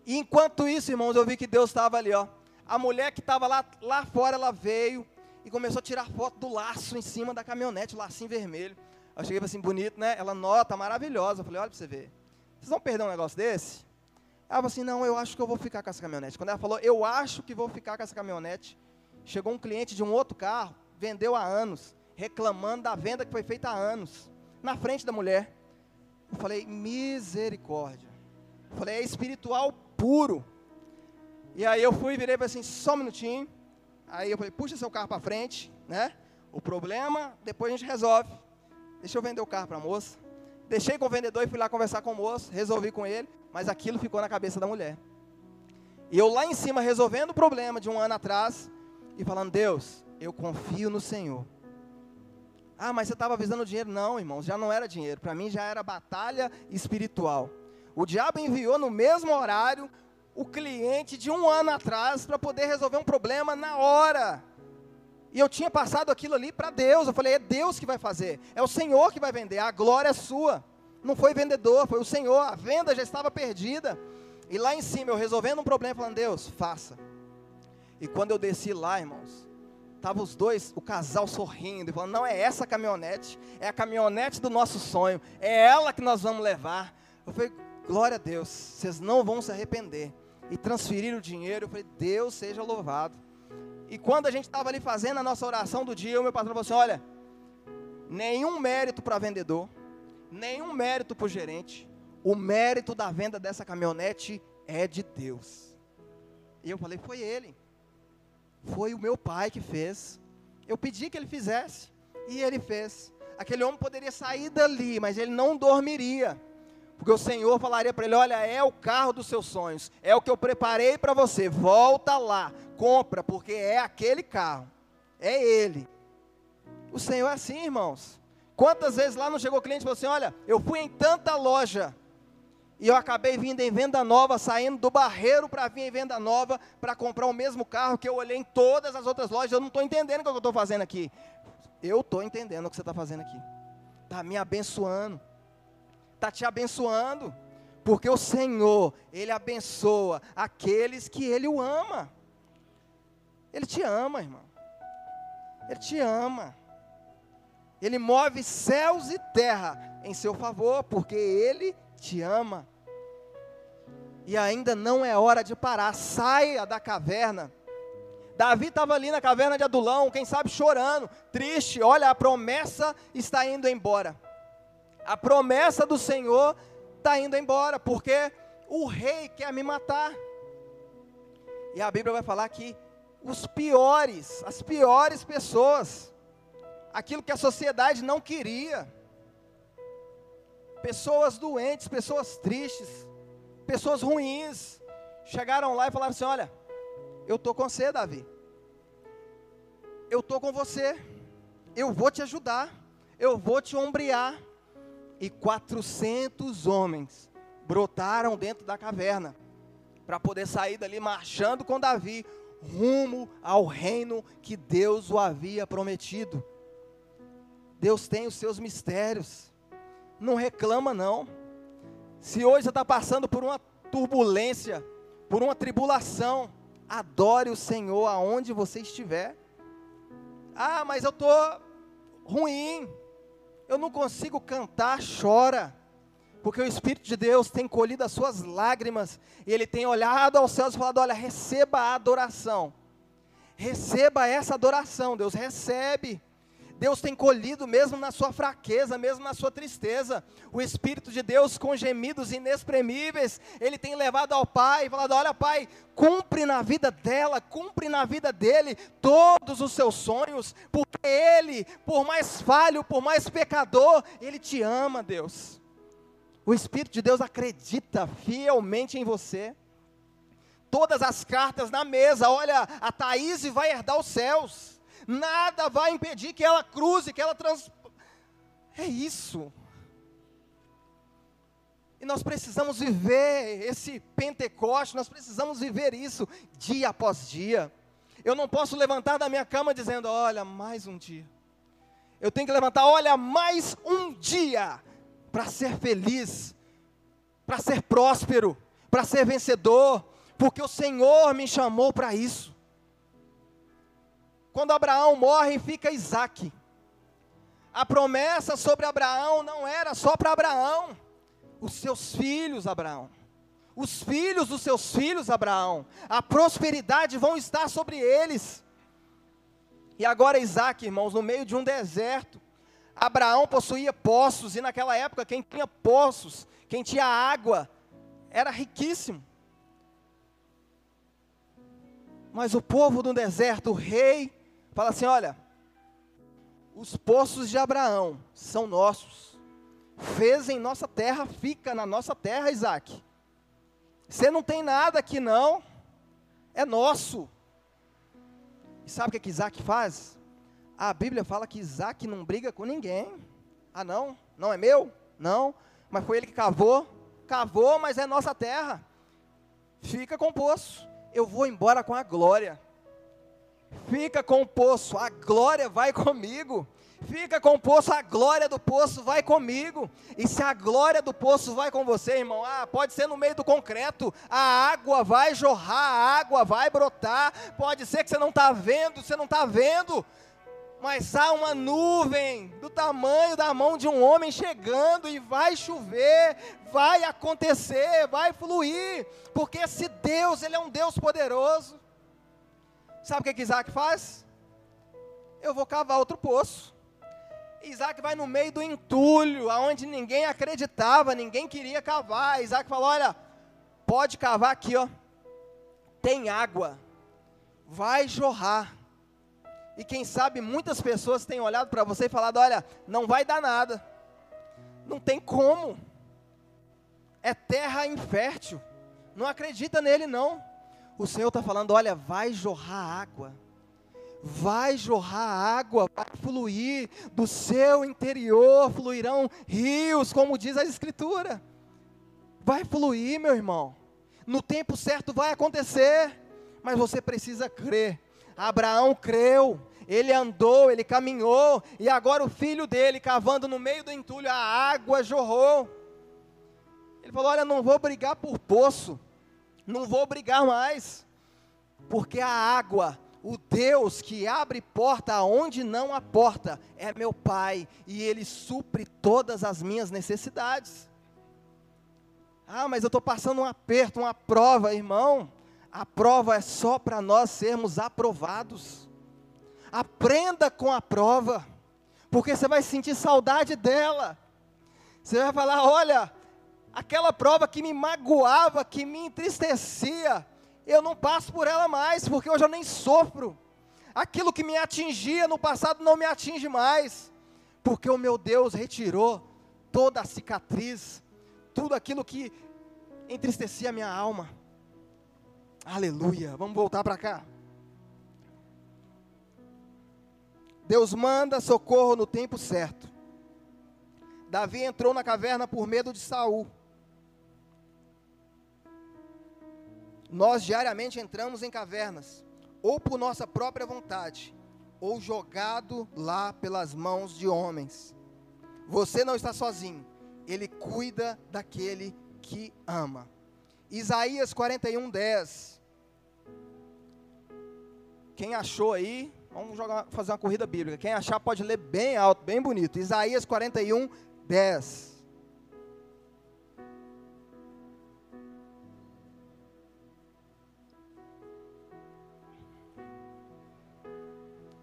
E enquanto isso, irmãos, eu vi que Deus estava ali, ó a mulher que estava lá, lá fora, ela veio e começou a tirar foto do laço em cima da caminhonete, o lacinho vermelho. Eu cheguei assim, bonito, né? Ela, nota, maravilhosa. Eu falei, olha para você ver. Vocês vão perder um negócio desse? Ela falou assim, não, eu acho que eu vou ficar com essa caminhonete. Quando ela falou, eu acho que vou ficar com essa caminhonete, chegou um cliente de um outro carro, vendeu há anos, reclamando da venda que foi feita há anos, na frente da mulher. Eu falei, misericórdia. Eu falei, é espiritual puro. E aí eu fui, virei para assim, só um minutinho. Aí eu falei, puxa seu carro para frente, né? O problema, depois a gente resolve. Deixa eu vender o carro para a moça. Deixei com o vendedor e fui lá conversar com o moço, resolvi com ele, mas aquilo ficou na cabeça da mulher. E eu lá em cima resolvendo o problema de um ano atrás e falando: Deus, eu confio no Senhor. Ah, mas você estava visando dinheiro? Não, irmãos, já não era dinheiro. Para mim já era batalha espiritual. O diabo enviou no mesmo horário o cliente de um ano atrás para poder resolver um problema na hora. E eu tinha passado aquilo ali para Deus. Eu falei: é Deus que vai fazer, é o Senhor que vai vender, a glória é sua. Não foi vendedor, foi o Senhor. A venda já estava perdida. E lá em cima, eu resolvendo um problema, falando: Deus, faça. E quando eu desci lá, irmãos, tava os dois, o casal sorrindo, e falando: Não é essa caminhonete, é a caminhonete do nosso sonho, é ela que nós vamos levar. Eu falei: Glória a Deus, vocês não vão se arrepender. E transferir o dinheiro, eu falei: Deus seja louvado. E quando a gente estava ali fazendo a nossa oração do dia, o meu patrão falou assim: olha, nenhum mérito para vendedor, nenhum mérito para o gerente, o mérito da venda dessa caminhonete é de Deus. E eu falei: foi ele, foi o meu pai que fez. Eu pedi que ele fizesse, e ele fez. Aquele homem poderia sair dali, mas ele não dormiria. Porque o Senhor falaria para ele: Olha, é o carro dos seus sonhos, é o que eu preparei para você, volta lá, compra, porque é aquele carro, é ele. O Senhor é assim, irmãos. Quantas vezes lá não chegou cliente e falou assim: Olha, eu fui em tanta loja, e eu acabei vindo em venda nova, saindo do barreiro para vir em venda nova, para comprar o mesmo carro que eu olhei em todas as outras lojas, eu não estou entendendo o que eu estou fazendo aqui. Eu estou entendendo o que você está fazendo aqui. Está me abençoando está te abençoando, porque o Senhor, Ele abençoa aqueles que Ele o ama. Ele te ama, irmão. Ele te ama. Ele move céus e terra em seu favor, porque Ele te ama. E ainda não é hora de parar. Saia da caverna. Davi estava ali na caverna de Adulão, quem sabe chorando, triste. Olha, a promessa está indo embora a promessa do Senhor está indo embora, porque o rei quer me matar. E a Bíblia vai falar que os piores, as piores pessoas, aquilo que a sociedade não queria, pessoas doentes, pessoas tristes, pessoas ruins, chegaram lá e falaram assim: Olha, eu estou com você, Davi, eu estou com você, eu vou te ajudar, eu vou te ombrear e 400 homens brotaram dentro da caverna para poder sair dali marchando com Davi rumo ao reino que Deus o havia prometido. Deus tem os seus mistérios. Não reclama não. Se hoje você está passando por uma turbulência, por uma tribulação, adore o Senhor aonde você estiver. Ah, mas eu estou ruim eu não consigo cantar, chora. Porque o Espírito de Deus tem colhido as suas lágrimas, e Ele tem olhado aos céus e falado: Olha, receba a adoração, receba essa adoração, Deus recebe. Deus tem colhido mesmo na sua fraqueza, mesmo na sua tristeza. O Espírito de Deus, com gemidos inexprimíveis, Ele tem levado ao Pai, falado: Olha, Pai, cumpre na vida dela, cumpre na vida dele todos os seus sonhos, porque Ele, por mais falho, por mais pecador, Ele te ama, Deus. O Espírito de Deus acredita fielmente em você. Todas as cartas na mesa, olha, a Thaís vai herdar os céus nada vai impedir que ela cruze, que ela trans. É isso. E nós precisamos viver esse Pentecoste, nós precisamos viver isso dia após dia. Eu não posso levantar da minha cama dizendo: olha, mais um dia. Eu tenho que levantar, olha, mais um dia para ser feliz, para ser próspero, para ser vencedor, porque o Senhor me chamou para isso. Quando Abraão morre, fica Isaac. A promessa sobre Abraão não era só para Abraão, os seus filhos, Abraão. Os filhos dos seus filhos, Abraão. A prosperidade vão estar sobre eles. E agora Isaac, irmãos, no meio de um deserto, Abraão possuía poços, e naquela época quem tinha poços, quem tinha água, era riquíssimo. Mas o povo do deserto, o rei, fala assim: olha, os poços de Abraão são nossos. Fez em nossa terra, fica na nossa terra, Isaac. Você não tem nada aqui não, é nosso. E sabe o que, que Isaac faz? A Bíblia fala que Isaac não briga com ninguém. Ah, não? Não é meu? Não. Mas foi ele que cavou. Cavou, mas é nossa terra. Fica com o poço eu vou embora com a glória. Fica com o poço, a glória vai comigo. Fica com o poço, a glória do poço vai comigo. E se a glória do poço vai com você, irmão, ah, pode ser no meio do concreto, a água vai jorrar, a água vai brotar. Pode ser que você não está vendo, você não está vendo, mas há uma nuvem do tamanho da mão de um homem chegando e vai chover, vai acontecer, vai fluir, porque esse Deus, ele é um Deus poderoso. Sabe o que, que Isaac faz? Eu vou cavar outro poço. Isaac vai no meio do entulho, aonde ninguém acreditava, ninguém queria cavar. Isaac falou: Olha, pode cavar aqui, ó. Tem água, vai jorrar. E quem sabe muitas pessoas têm olhado para você e falado: olha, não vai dar nada, não tem como, é terra infértil, não acredita nele não. O Senhor está falando: olha, vai jorrar água, vai jorrar água, vai fluir do seu interior, fluirão rios, como diz a Escritura. Vai fluir, meu irmão, no tempo certo vai acontecer, mas você precisa crer Abraão creu, ele andou, ele caminhou, e agora o filho dele, cavando no meio do entulho, a água jorrou. Ele falou: Olha, não vou brigar por poço, não vou brigar mais, porque a água, o Deus que abre porta aonde não há porta, é meu Pai, e Ele supre todas as minhas necessidades. Ah, mas eu estou passando um aperto, uma prova, irmão. A prova é só para nós sermos aprovados. Aprenda com a prova, porque você vai sentir saudade dela. Você vai falar: olha, aquela prova que me magoava, que me entristecia, eu não passo por ela mais, porque hoje eu nem sofro. Aquilo que me atingia no passado não me atinge mais, porque o meu Deus retirou toda a cicatriz, tudo aquilo que entristecia a minha alma. Aleluia. Vamos voltar para cá. Deus manda socorro no tempo certo. Davi entrou na caverna por medo de Saul. Nós diariamente entramos em cavernas, ou por nossa própria vontade, ou jogado lá pelas mãos de homens. Você não está sozinho. Ele cuida daquele que ama. Isaías 41, 10. Quem achou aí, vamos jogar, fazer uma corrida bíblica. Quem achar pode ler bem alto, bem bonito. Isaías 41, 10.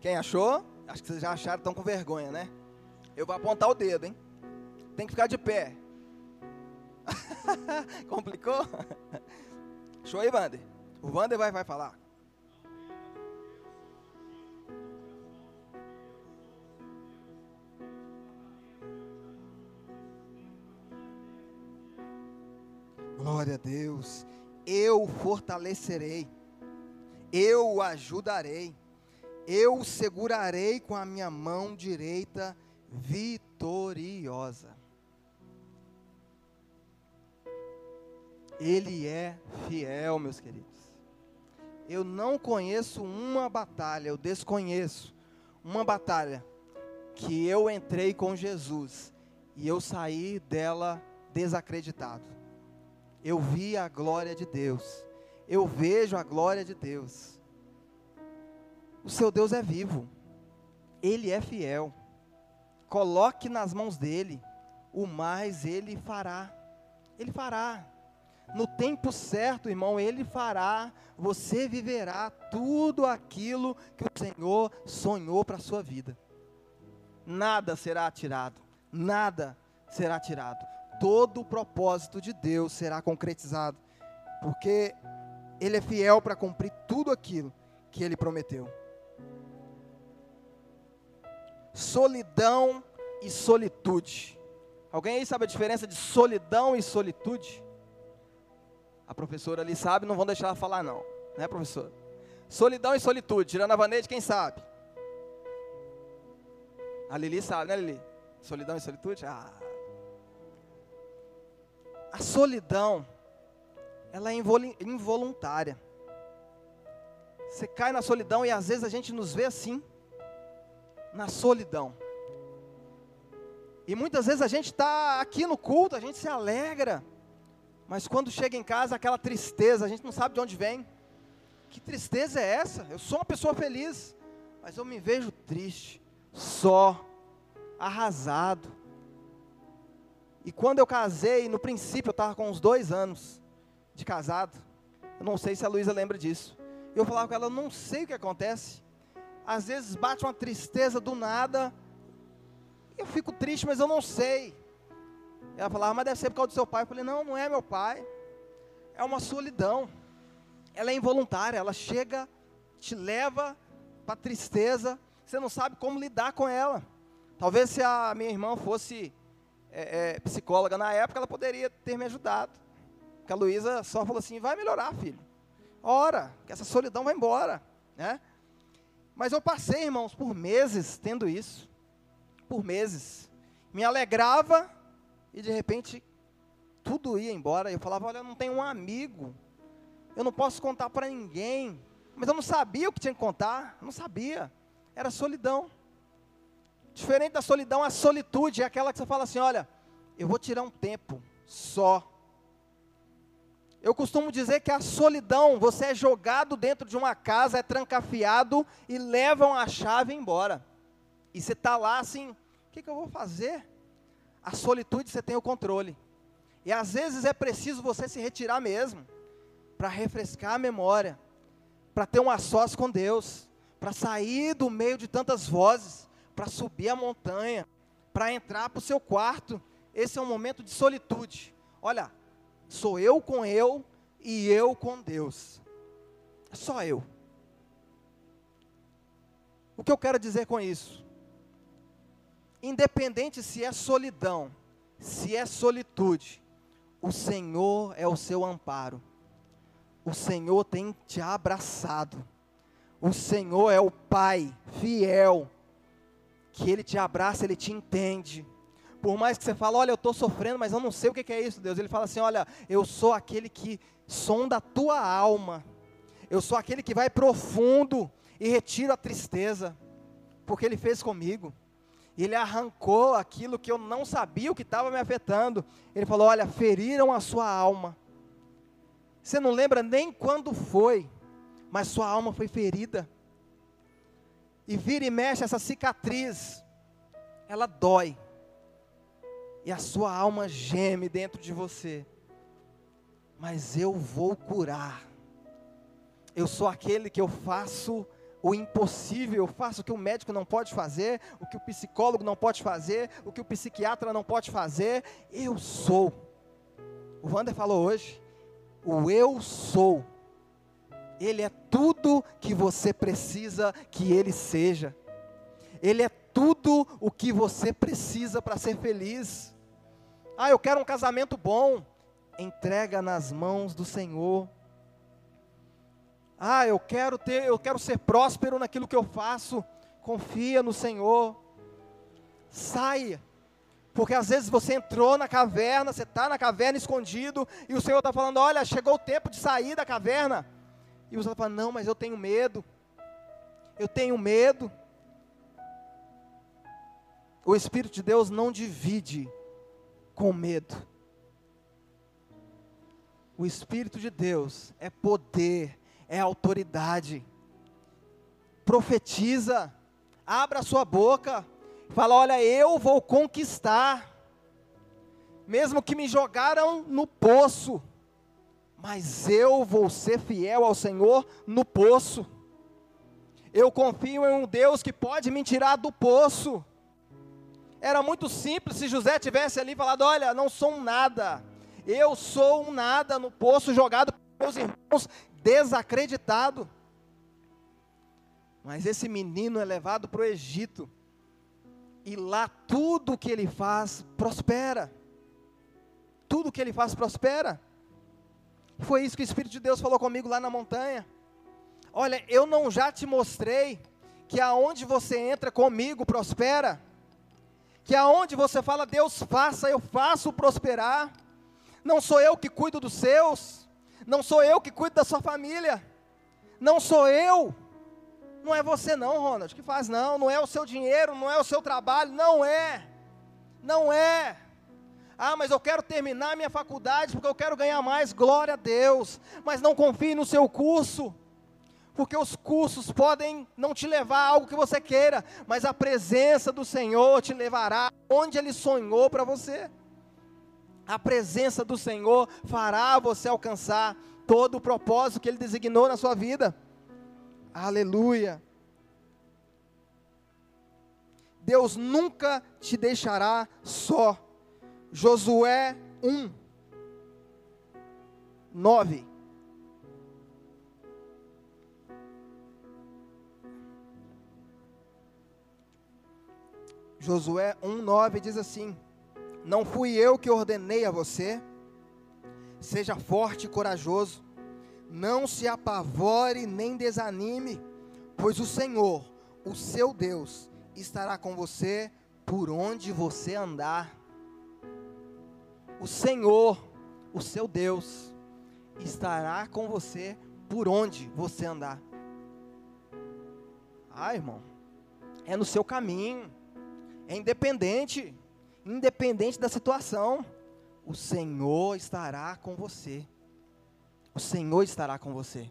Quem achou? Acho que vocês já acharam, estão com vergonha, né? Eu vou apontar o dedo, hein? Tem que ficar de pé. Complicou? Show aí, Wander. O Wander vai, vai falar. Glória a Deus. Eu fortalecerei. Eu o ajudarei. Eu o segurarei com a minha mão direita vitoriosa. Ele é fiel, meus queridos. Eu não conheço uma batalha, eu desconheço uma batalha que eu entrei com Jesus e eu saí dela desacreditado eu vi a glória de Deus, eu vejo a glória de Deus. O seu Deus é vivo, Ele é fiel. Coloque nas mãos dele, o mais Ele fará. Ele fará. No tempo certo, irmão, Ele fará. Você viverá tudo aquilo que o Senhor sonhou para a sua vida. nada será tirado. Nada será tirado. Todo o propósito de Deus será concretizado, porque Ele é fiel para cumprir tudo aquilo que Ele prometeu. Solidão e solitude. Alguém aí sabe a diferença de solidão e solitude? A professora ali sabe, não vão deixar ela falar não, né professora? Solidão e solitude, tirando a Vanede, quem sabe? A Lili sabe, né Lili? Solidão e solitude? Ah. A solidão, ela é involuntária. Você cai na solidão e às vezes a gente nos vê assim, na solidão. E muitas vezes a gente está aqui no culto, a gente se alegra, mas quando chega em casa, aquela tristeza, a gente não sabe de onde vem. Que tristeza é essa? Eu sou uma pessoa feliz, mas eu me vejo triste, só, arrasado. E quando eu casei, no princípio eu estava com uns dois anos de casado. Eu não sei se a Luísa lembra disso. Eu falava com ela, eu não sei o que acontece. Às vezes bate uma tristeza do nada. Eu fico triste, mas eu não sei. Ela falava, mas deve ser por causa do seu pai. Eu falei, não, não é meu pai. É uma solidão. Ela é involuntária, ela chega, te leva para tristeza. Você não sabe como lidar com ela. Talvez se a minha irmã fosse é, é, psicóloga na época, ela poderia ter me ajudado. Porque a Luísa só falou assim: vai melhorar, filho. Ora, que essa solidão vai embora. Né? Mas eu passei, irmãos, por meses tendo isso. Por meses. Me alegrava e de repente tudo ia embora. Eu falava: olha, eu não tenho um amigo. Eu não posso contar para ninguém. Mas eu não sabia o que tinha que contar. não sabia. Era solidão. Diferente da solidão, a solitude é aquela que você fala assim: olha, eu vou tirar um tempo só. Eu costumo dizer que a solidão, você é jogado dentro de uma casa, é trancafiado e levam a chave embora. E você está lá assim: o que, que eu vou fazer? A solitude você tem o controle. E às vezes é preciso você se retirar mesmo, para refrescar a memória, para ter um a sós com Deus, para sair do meio de tantas vozes para subir a montanha, para entrar para o seu quarto. Esse é um momento de solitude. Olha, sou eu com eu e eu com Deus. Só eu. O que eu quero dizer com isso? Independente se é solidão, se é solitude, o Senhor é o seu amparo. O Senhor tem te abraçado. O Senhor é o Pai fiel que Ele te abraça, Ele te entende. Por mais que você fale, olha, eu estou sofrendo, mas eu não sei o que é isso, Deus. Ele fala assim: olha, eu sou aquele que sonda a tua alma. Eu sou aquele que vai profundo e retira a tristeza, porque Ele fez comigo. Ele arrancou aquilo que eu não sabia o que estava me afetando. Ele falou: olha, feriram a sua alma. Você não lembra nem quando foi, mas sua alma foi ferida e vira e mexe essa cicatriz, ela dói. E a sua alma geme dentro de você. Mas eu vou curar. Eu sou aquele que eu faço o impossível, eu faço o que o médico não pode fazer, o que o psicólogo não pode fazer, o que o psiquiatra não pode fazer. Eu sou. O Wander falou hoje, o eu sou ele é tudo que você precisa que Ele seja. Ele é tudo o que você precisa para ser feliz. Ah, eu quero um casamento bom. Entrega nas mãos do Senhor. Ah, eu quero ter, eu quero ser próspero naquilo que eu faço. Confia no Senhor. Saia. Porque às vezes você entrou na caverna, você está na caverna escondido, e o Senhor está falando: olha, chegou o tempo de sair da caverna. E os outros falam, não, mas eu tenho medo. Eu tenho medo. O Espírito de Deus não divide com medo. O Espírito de Deus é poder, é autoridade. Profetiza, abra sua boca, fala: Olha, eu vou conquistar, mesmo que me jogaram no poço, mas eu vou ser fiel ao Senhor no poço. Eu confio em um Deus que pode me tirar do poço. Era muito simples se José tivesse ali falado: Olha, não sou um nada, eu sou um nada no poço jogado pelos meus irmãos, desacreditado. Mas esse menino é levado para o Egito, e lá tudo que ele faz prospera. Tudo que ele faz prospera. Foi isso que o Espírito de Deus falou comigo lá na montanha. Olha, eu não já te mostrei que aonde você entra comigo prospera? Que aonde você fala, Deus faça, eu faço prosperar. Não sou eu que cuido dos seus, não sou eu que cuido da sua família, não sou eu, não é você não, Ronald, que faz não, não é o seu dinheiro, não é o seu trabalho, não é, não é. Ah, mas eu quero terminar minha faculdade porque eu quero ganhar mais, glória a Deus, mas não confie no seu curso, porque os cursos podem não te levar a algo que você queira, mas a presença do Senhor te levará onde Ele sonhou para você. A presença do Senhor fará você alcançar todo o propósito que Ele designou na sua vida. Aleluia. Deus nunca te deixará só. Josué 1, 9. Josué 1, 9 diz assim: Não fui eu que ordenei a você, seja forte e corajoso, não se apavore nem desanime, pois o Senhor, o seu Deus, estará com você por onde você andar. O Senhor, o seu Deus, estará com você por onde você andar. Ah, irmão, é no seu caminho, é independente, independente da situação, o Senhor estará com você. O Senhor estará com você.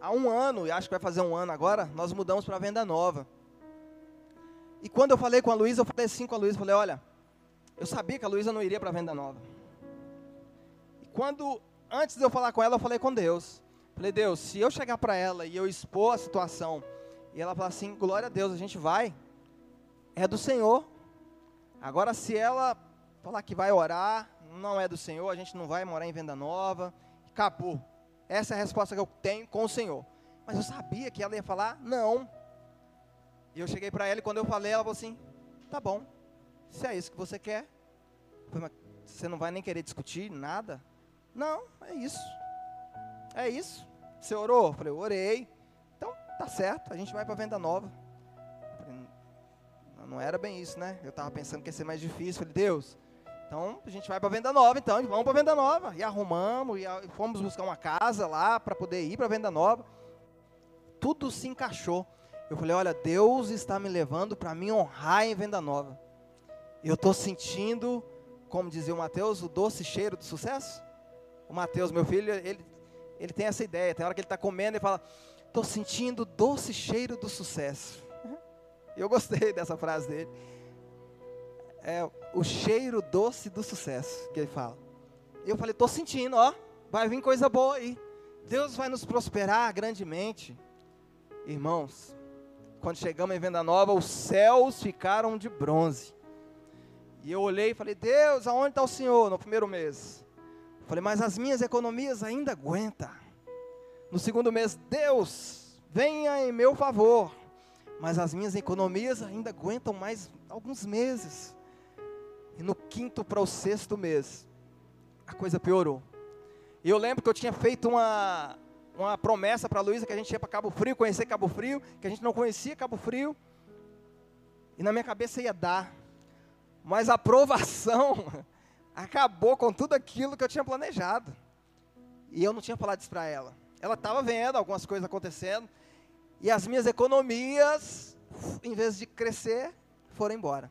Há um ano, e acho que vai fazer um ano agora, nós mudamos para a venda nova. E quando eu falei com a Luísa, eu falei assim com a Luísa, falei, olha, eu sabia que a Luísa não iria para a venda nova. E quando, antes de eu falar com ela, eu falei com Deus. Falei, Deus, se eu chegar para ela e eu expor a situação, e ela falar assim, glória a Deus, a gente vai, é do Senhor. Agora, se ela falar que vai orar, não é do Senhor, a gente não vai morar em venda nova, acabou. Essa é a resposta que eu tenho com o Senhor. Mas eu sabia que ela ia falar não. E eu cheguei para ela e quando eu falei, ela falou assim: tá bom, se é isso que você quer, falei, você não vai nem querer discutir nada? Não, é isso. É isso. Você orou? Eu falei, orei. Tá certo, a gente vai para venda nova. Não era bem isso, né? Eu estava pensando que ia ser mais difícil. Falei, Deus, então a gente vai para venda nova, então vamos para venda nova e arrumamos e fomos buscar uma casa lá para poder ir para venda nova. Tudo se encaixou. Eu falei, olha, Deus está me levando para me honrar em venda nova. Eu estou sentindo, como dizia o Mateus, o doce cheiro do sucesso. O Mateus, meu filho, ele, ele tem essa ideia. Tem hora que ele está comendo e fala, estou sentindo o doce cheiro do sucesso. Eu gostei dessa frase dele é o cheiro doce do sucesso que ele fala. Eu falei, estou sentindo, ó, vai vir coisa boa aí. Deus vai nos prosperar grandemente. Irmãos, quando chegamos em Venda Nova, os céus ficaram de bronze. E eu olhei e falei, Deus, aonde está o Senhor no primeiro mês? Falei, mas as minhas economias ainda aguentam. No segundo mês, Deus, venha em meu favor. Mas as minhas economias ainda aguentam mais alguns meses. E no quinto para o sexto mês, a coisa piorou. E eu lembro que eu tinha feito uma, uma promessa para a Luísa que a gente ia para Cabo Frio, conhecer Cabo Frio, que a gente não conhecia Cabo Frio. E na minha cabeça ia dar. Mas a aprovação acabou com tudo aquilo que eu tinha planejado. E eu não tinha falado isso para ela. Ela estava vendo algumas coisas acontecendo. E as minhas economias, em vez de crescer, foram embora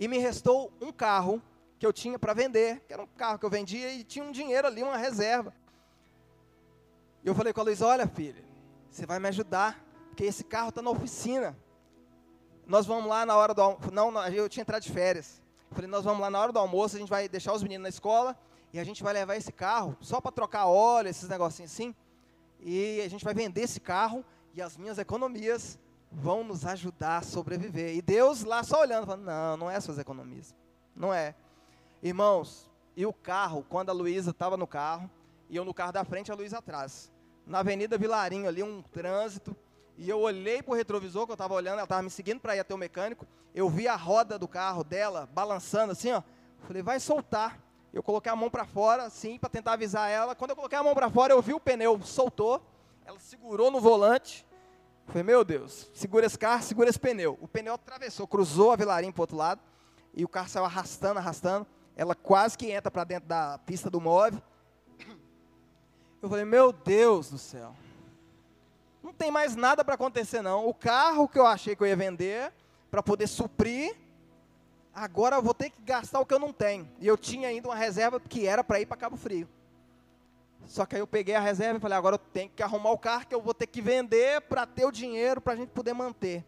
e me restou um carro que eu tinha para vender, que era um carro que eu vendia e tinha um dinheiro ali, uma reserva. E eu falei com a Luísa, olha filha, você vai me ajudar, porque esse carro está na oficina. Nós vamos lá na hora do almoço, não, eu tinha entrado de férias. Eu falei, nós vamos lá na hora do almoço, a gente vai deixar os meninos na escola e a gente vai levar esse carro só para trocar óleo, esses negocinhos assim. E a gente vai vender esse carro e as minhas economias vão nos ajudar a sobreviver. E Deus lá só olhando, falando, não, não é suas economias. Não é. Irmãos, e o carro, quando a Luísa estava no carro, e eu no carro da frente, a Luísa atrás. Na Avenida Vilarinho ali, um trânsito, e eu olhei para o retrovisor, que eu estava olhando, ela estava me seguindo para ir até o mecânico, eu vi a roda do carro dela balançando assim, ó. Falei, vai soltar. Eu coloquei a mão para fora, assim, para tentar avisar ela. Quando eu coloquei a mão para fora, eu vi o pneu, soltou. Ela segurou no volante. Falei, meu Deus, segura esse carro, segura esse pneu. O pneu atravessou, cruzou a Vilarim para outro lado. E o carro saiu arrastando, arrastando. Ela quase que entra para dentro da pista do móvel. Eu falei, meu Deus do céu. Não tem mais nada para acontecer não. O carro que eu achei que eu ia vender para poder suprir agora eu vou ter que gastar o que eu não tenho. E eu tinha ainda uma reserva que era para ir para Cabo Frio. Só que aí eu peguei a reserva e falei, agora eu tenho que arrumar o carro que eu vou ter que vender para ter o dinheiro para a gente poder manter.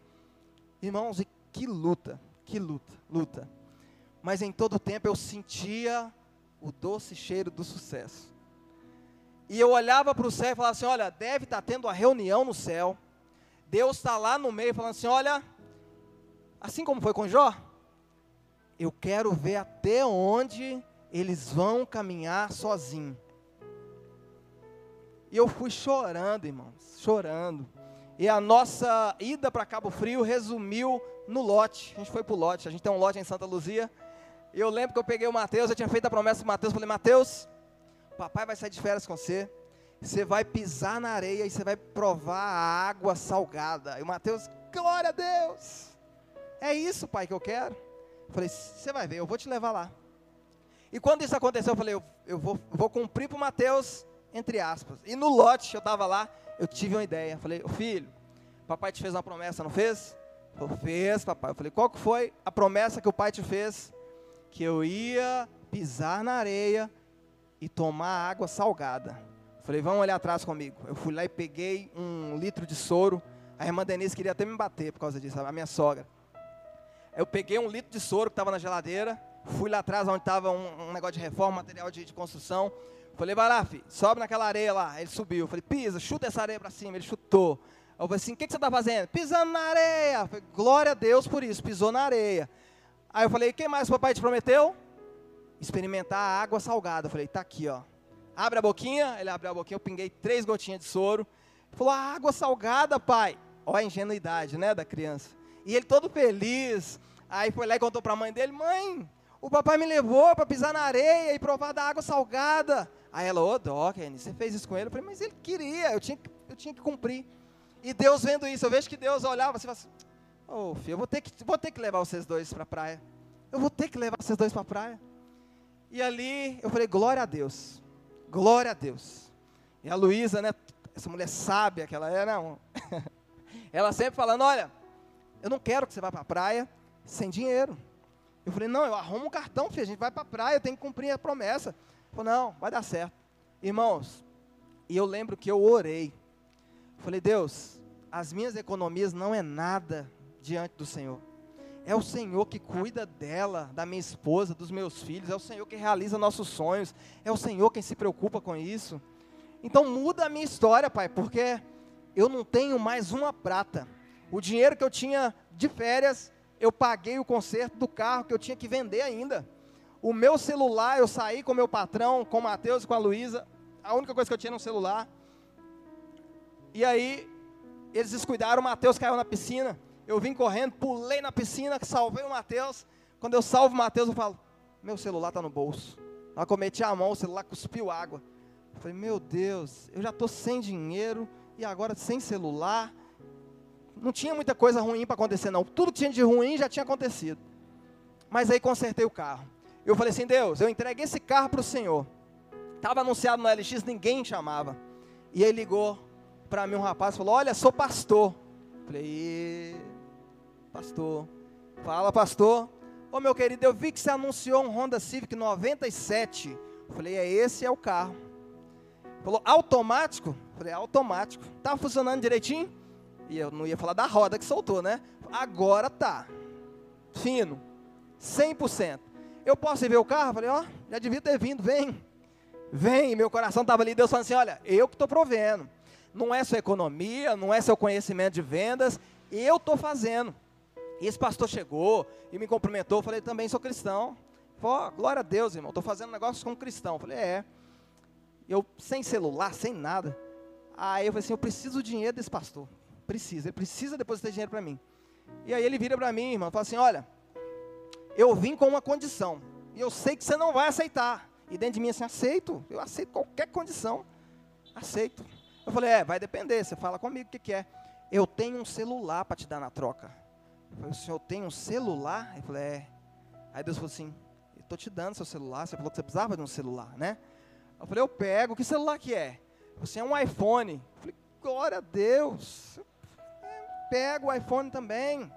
Irmãos, e que luta, que luta, luta. Mas em todo tempo eu sentia o doce cheiro do sucesso. E eu olhava para o céu e falava assim: olha, deve estar tá tendo uma reunião no céu. Deus está lá no meio falando assim: olha, assim como foi com Jó, eu quero ver até onde eles vão caminhar sozinhos. E eu fui chorando, irmãos, chorando. E a nossa ida para Cabo Frio resumiu no lote. A gente foi para o lote, a gente tem um lote em Santa Luzia. E eu lembro que eu peguei o Mateus, eu tinha feito a promessa para o Mateus, falei, Mateus, papai vai sair de férias com você. Você vai pisar na areia e você vai provar a água salgada. E o Mateus, glória a Deus. É isso, pai, que eu quero. Eu falei, você vai ver, eu vou te levar lá. E quando isso aconteceu, eu falei, eu, eu vou, vou cumprir para o Mateus, entre aspas. E no lote, eu estava lá, eu tive uma ideia. Eu falei, filho, papai te fez uma promessa, não fez? Falei, fez, papai. Eu falei, qual que foi a promessa que o pai te fez? Que eu ia pisar na areia e tomar água salgada. Eu falei, vamos olhar atrás comigo. Eu fui lá e peguei um litro de soro. A irmã Denise queria até me bater por causa disso, a minha sogra. Eu peguei um litro de soro que estava na geladeira, fui lá atrás onde estava um, um, negócio de reforma, material de, de construção. Falei, vai lá, filho, sobe naquela areia lá. Ele subiu. Falei, pisa, chuta essa areia para cima. Ele chutou. Eu falei assim, o que, que você está fazendo? Pisando na areia. Falei, glória a Deus por isso, pisou na areia. Aí eu falei, o que mais o papai te prometeu? Experimentar a água salgada. Eu falei, tá aqui, ó. Abre a boquinha. Ele abriu a boquinha, eu pinguei três gotinhas de soro. Ele falou, água salgada, pai. Olha a ingenuidade, né, da criança. E ele todo feliz. Aí foi lá e contou para a mãe dele: Mãe, o papai me levou para pisar na areia e provar da água salgada. Aí ela, ô, oh, Doc, você fez isso com ele? Eu falei, mas ele queria, eu tinha, eu tinha que cumprir. E Deus vendo isso, eu vejo que Deus olhava assim, assim ô oh, filho, eu vou ter, que, vou ter que levar vocês dois para a praia. Eu vou ter que levar vocês dois para a praia. E ali eu falei, glória a Deus, glória a Deus. E a Luísa, né, essa mulher sábia que ela é, não. ela sempre falando, olha, eu não quero que você vá para a praia sem dinheiro. Eu falei, não, eu arrumo um cartão, filho, a gente vai para a praia, eu tenho que cumprir a promessa. Falou, não, vai dar certo. Irmãos, e eu lembro que eu orei. falei, Deus, as minhas economias não é nada diante do Senhor. É o Senhor que cuida dela, da minha esposa, dos meus filhos. É o Senhor que realiza nossos sonhos. É o Senhor quem se preocupa com isso. Então muda a minha história, Pai, porque eu não tenho mais uma prata. O dinheiro que eu tinha de férias, eu paguei o conserto do carro que eu tinha que vender ainda. O meu celular, eu saí com o meu patrão, com o Matheus e com a Luísa. A única coisa que eu tinha era um celular. E aí, eles descuidaram, o Matheus caiu na piscina. Eu vim correndo, pulei na piscina, salvei o Matheus. Quando eu salvo o Matheus, eu falo, meu celular está no bolso. Ela cometi a mão, o celular cuspiu água. Eu falei, meu Deus, eu já estou sem dinheiro e agora sem celular não tinha muita coisa ruim para acontecer, não. Tudo que tinha de ruim já tinha acontecido. Mas aí consertei o carro. Eu falei assim, Deus, eu entreguei esse carro para o Senhor. Estava anunciado no LX, ninguém chamava. E aí ligou para mim um rapaz falou, olha, sou pastor. Falei, pastor. Fala, pastor. Ô meu querido, eu vi que você anunciou um Honda Civic 97. Eu falei, é esse é o carro. Falou, automático? Falei, automático. Estava funcionando direitinho? E eu não ia falar da roda que soltou, né? Agora tá. Fino. 100%. Eu posso ir ver o carro? falei, ó, já devia ter vindo, vem. Vem, meu coração estava ali, Deus falando assim, olha, eu que estou provendo. Não é sua economia, não é seu conhecimento de vendas, eu estou fazendo. E esse pastor chegou e me cumprimentou. Falei, também sou cristão. Falei, glória a Deus, irmão. Estou fazendo negócio com cristão. Eu falei, é. Eu, sem celular, sem nada. Aí eu falei assim, eu preciso do dinheiro desse pastor. Precisa, ele precisa depositar dinheiro para mim. E aí ele vira para mim, irmão, fala assim, olha, eu vim com uma condição. E eu sei que você não vai aceitar. E dentro de mim assim, aceito. Eu aceito qualquer condição. Aceito. Eu falei, é, vai depender. Você fala comigo o que, que é. Eu tenho um celular para te dar na troca. Eu falei, o senhor tem um celular? Eu falei, é. Aí Deus falou assim, estou te dando seu celular. Você falou que você precisava de um celular, né? Eu falei, eu pego. Que celular que é? Você é um iPhone. Eu falei, glória a Deus. Eu pego o iPhone também.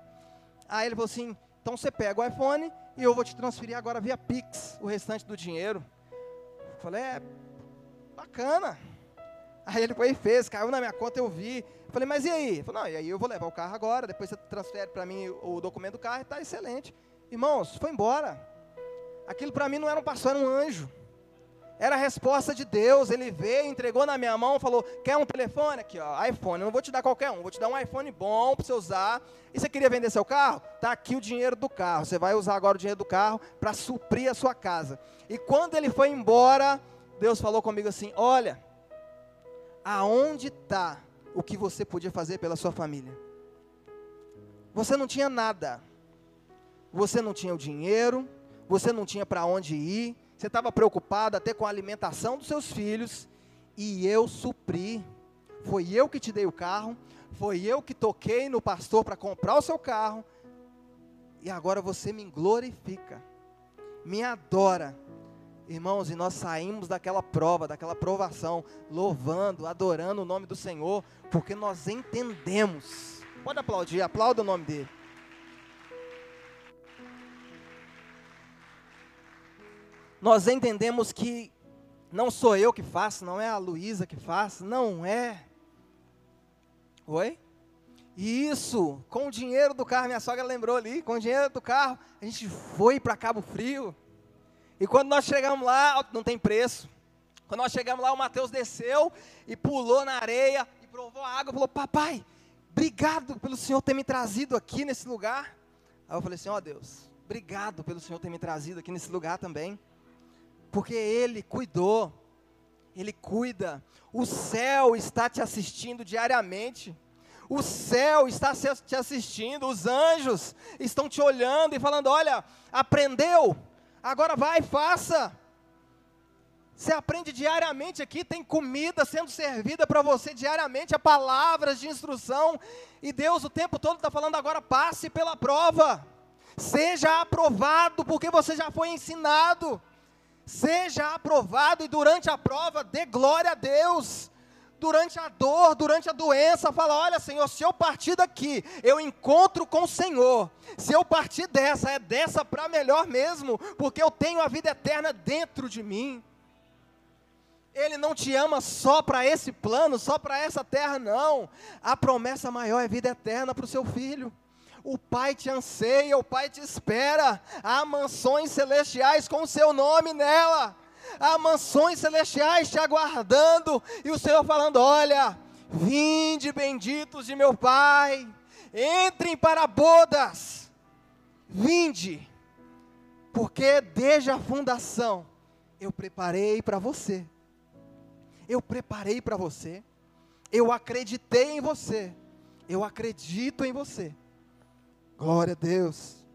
Aí ele falou assim, então você pega o iPhone e eu vou te transferir agora via Pix o restante do dinheiro. Eu falei, é, bacana. Aí ele foi e fez, caiu na minha conta, eu vi. Eu falei, mas e aí? Ele falou, não, e aí eu vou levar o carro agora, depois você transfere para mim o documento do carro e está excelente. Irmãos, foi embora. Aquilo para mim não era um pastor, era um anjo. Era a resposta de Deus. Ele veio, entregou na minha mão, falou: Quer um telefone? Aqui, ó, iPhone. Eu não vou te dar qualquer um, vou te dar um iPhone bom para você usar. E você queria vender seu carro? Tá aqui o dinheiro do carro. Você vai usar agora o dinheiro do carro para suprir a sua casa. E quando ele foi embora, Deus falou comigo assim: Olha, aonde está o que você podia fazer pela sua família? Você não tinha nada. Você não tinha o dinheiro, você não tinha para onde ir, você estava preocupado até com a alimentação dos seus filhos, e eu supri. Foi eu que te dei o carro, foi eu que toquei no pastor para comprar o seu carro, e agora você me glorifica, me adora. Irmãos, e nós saímos daquela prova, daquela provação, louvando, adorando o nome do Senhor, porque nós entendemos. Pode aplaudir, aplauda o nome dele. Nós entendemos que não sou eu que faço, não é a Luísa que faz, não é. Oi? E isso, com o dinheiro do carro, minha sogra lembrou ali, com o dinheiro do carro, a gente foi para Cabo Frio. E quando nós chegamos lá, não tem preço. Quando nós chegamos lá, o Mateus desceu e pulou na areia e provou a água, falou: "Papai, obrigado pelo Senhor ter me trazido aqui nesse lugar". Aí eu falei assim: "Ó oh, Deus, obrigado pelo Senhor ter me trazido aqui nesse lugar também" porque Ele cuidou, Ele cuida. O céu está te assistindo diariamente. O céu está te assistindo, os anjos estão te olhando e falando: olha, aprendeu, agora vai, faça. Você aprende diariamente aqui, tem comida sendo servida para você diariamente, há palavras de instrução, e Deus o tempo todo está falando: agora passe pela prova, seja aprovado, porque você já foi ensinado seja aprovado e durante a prova dê glória a Deus. Durante a dor, durante a doença, fala: Olha, Senhor, se eu partir daqui, eu encontro com o Senhor. Se eu partir dessa, é dessa para melhor mesmo, porque eu tenho a vida eterna dentro de mim. Ele não te ama só para esse plano, só para essa terra, não. A promessa maior é vida eterna para o seu filho. O Pai te anseia, o Pai te espera. Há mansões celestiais com o seu nome nela. Há mansões celestiais te aguardando. E o Senhor falando: Olha, vinde benditos de meu Pai, entrem para bodas. Vinde, porque desde a fundação eu preparei para você. Eu preparei para você. Eu acreditei em você. Eu acredito em você. Glória a Deus.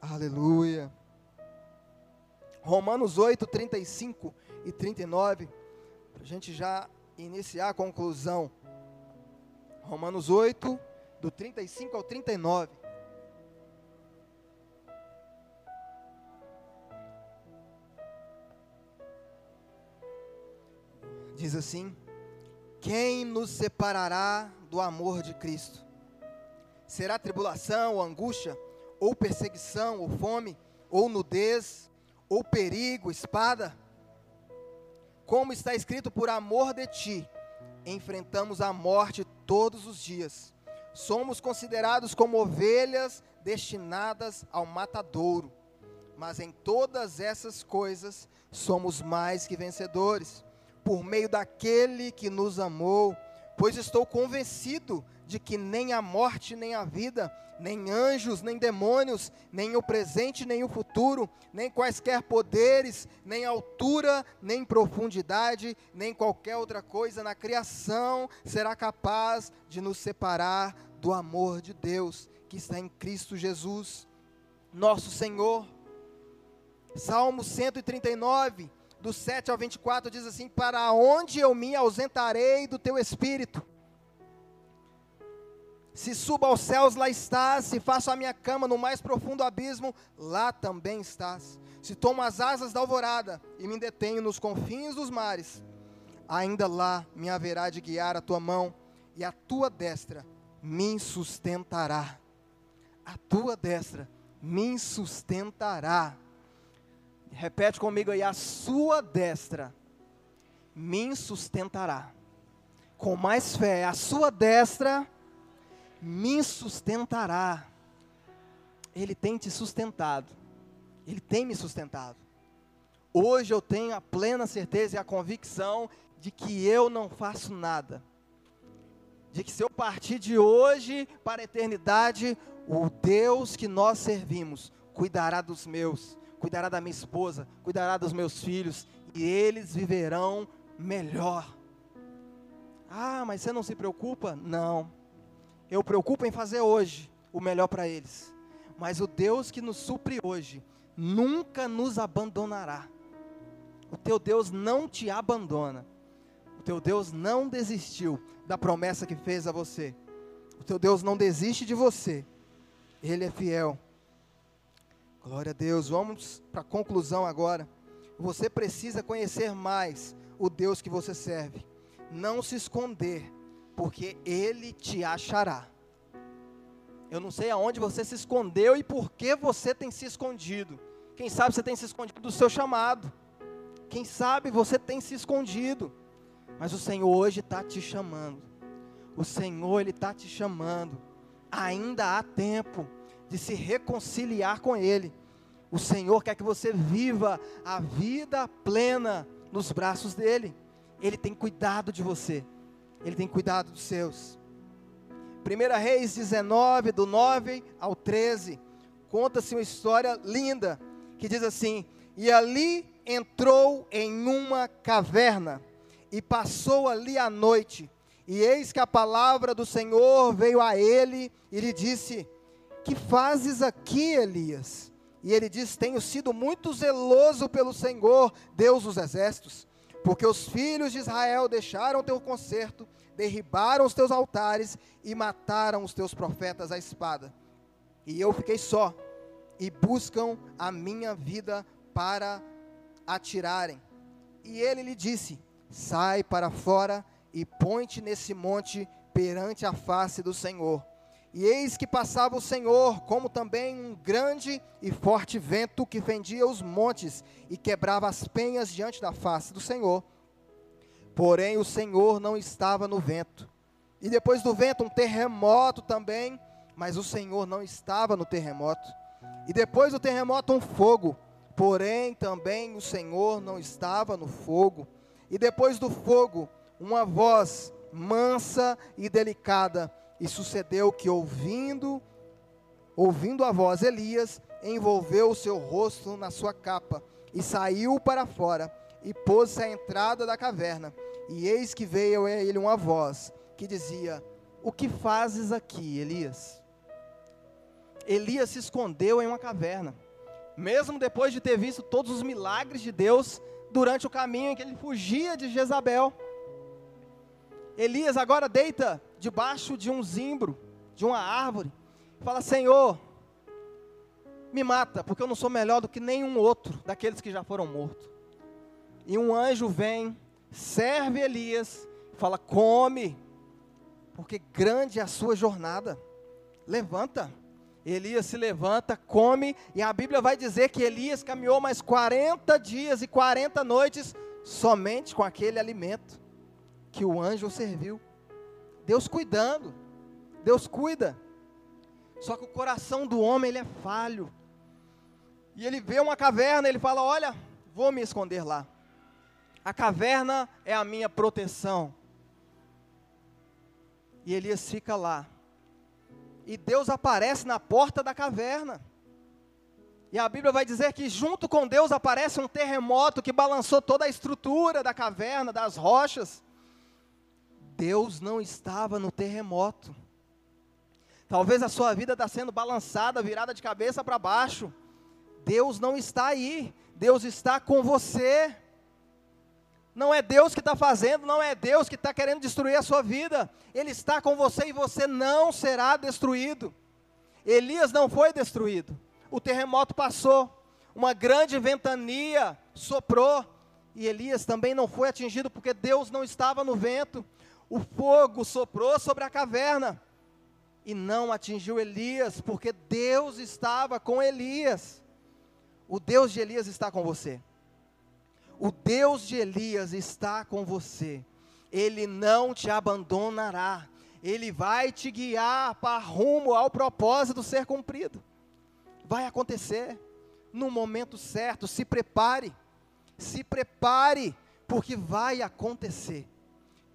Aleluia. Romanos 8, 35 e 39, para a gente já iniciar a conclusão. Romanos 8, do 35 ao 39. Diz assim: Quem nos separará do amor de Cristo? Será tribulação, ou angústia, ou perseguição, ou fome, ou nudez, ou perigo, espada? Como está escrito, por amor de ti, enfrentamos a morte todos os dias. Somos considerados como ovelhas destinadas ao matadouro. mas em todas essas coisas somos mais que vencedores, por meio daquele que nos amou, pois estou convencido de que nem a morte, nem a vida, nem anjos, nem demônios, nem o presente, nem o futuro, nem quaisquer poderes, nem altura, nem profundidade, nem qualquer outra coisa na criação será capaz de nos separar do amor de Deus que está em Cristo Jesus, nosso Senhor. Salmo 139, do 7 ao 24, diz assim: Para onde eu me ausentarei do teu espírito? Se subo aos céus, lá estás. Se faço a minha cama no mais profundo abismo, lá também estás. Se tomo as asas da alvorada e me detenho nos confins dos mares, ainda lá me haverá de guiar a tua mão e a tua destra me sustentará. A tua destra me sustentará. Repete comigo aí, a sua destra me sustentará. Com mais fé, a sua destra me sustentará. Ele tem te sustentado. Ele tem me sustentado. Hoje eu tenho a plena certeza e a convicção de que eu não faço nada. De que se eu partir de hoje para a eternidade, o Deus que nós servimos cuidará dos meus, cuidará da minha esposa, cuidará dos meus filhos e eles viverão melhor. Ah, mas você não se preocupa? Não. Eu preocupo em fazer hoje o melhor para eles. Mas o Deus que nos supre hoje nunca nos abandonará. O teu Deus não te abandona. O teu Deus não desistiu da promessa que fez a você. O teu Deus não desiste de você. Ele é fiel. Glória a Deus. Vamos para a conclusão agora. Você precisa conhecer mais o Deus que você serve. Não se esconder porque ele te achará. Eu não sei aonde você se escondeu e por que você tem se escondido. Quem sabe você tem se escondido do seu chamado. Quem sabe você tem se escondido. Mas o Senhor hoje está te chamando. O Senhor, Ele está te chamando. Ainda há tempo de se reconciliar com Ele. O Senhor quer que você viva a vida plena nos braços dEle. Ele tem cuidado de você. Ele tem cuidado dos seus. 1 Reis 19, do 9 ao 13, conta-se uma história linda, que diz assim: E ali entrou em uma caverna, e passou ali a noite, e eis que a palavra do Senhor veio a ele, e lhe disse: Que fazes aqui, Elias? E ele diz: Tenho sido muito zeloso pelo Senhor, Deus dos exércitos, porque os filhos de Israel deixaram teu conserto derribaram os teus altares e mataram os teus profetas à espada. E eu fiquei só, e buscam a minha vida para atirarem. E ele lhe disse: Sai para fora e põe-te nesse monte perante a face do Senhor. E eis que passava o Senhor, como também um grande e forte vento que fendia os montes e quebrava as penhas diante da face do Senhor. Porém, o Senhor não estava no vento. E depois do vento, um terremoto também, mas o Senhor não estava no terremoto. E depois do terremoto, um fogo. Porém, também o Senhor não estava no fogo. E depois do fogo, uma voz mansa e delicada. E sucedeu que ouvindo, ouvindo a voz, Elias envolveu o seu rosto na sua capa e saiu para fora e pôs-se à entrada da caverna. E eis que veio a ele uma voz que dizia: O que fazes aqui, Elias? Elias se escondeu em uma caverna, mesmo depois de ter visto todos os milagres de Deus durante o caminho em que ele fugia de Jezabel. Elias agora deita debaixo de um zimbro, de uma árvore, fala: Senhor, me mata, porque eu não sou melhor do que nenhum outro daqueles que já foram mortos. E um anjo vem serve Elias, fala: come, porque grande é a sua jornada. Levanta. Elias se levanta, come, e a Bíblia vai dizer que Elias caminhou mais 40 dias e 40 noites somente com aquele alimento que o anjo serviu. Deus cuidando, Deus cuida. Só que o coração do homem ele é falho. E ele vê uma caverna, ele fala: Olha, vou me esconder lá. A caverna é a minha proteção. E Elias fica lá. E Deus aparece na porta da caverna. E a Bíblia vai dizer que junto com Deus aparece um terremoto que balançou toda a estrutura da caverna, das rochas. Deus não estava no terremoto. Talvez a sua vida está sendo balançada, virada de cabeça para baixo. Deus não está aí. Deus está com você. Não é Deus que está fazendo, não é Deus que está querendo destruir a sua vida. Ele está com você e você não será destruído. Elias não foi destruído. O terremoto passou, uma grande ventania soprou, e Elias também não foi atingido porque Deus não estava no vento. O fogo soprou sobre a caverna e não atingiu Elias, porque Deus estava com Elias. O Deus de Elias está com você. O Deus de Elias está com você. Ele não te abandonará. Ele vai te guiar para rumo ao propósito ser cumprido. Vai acontecer no momento certo. Se prepare. Se prepare, porque vai acontecer.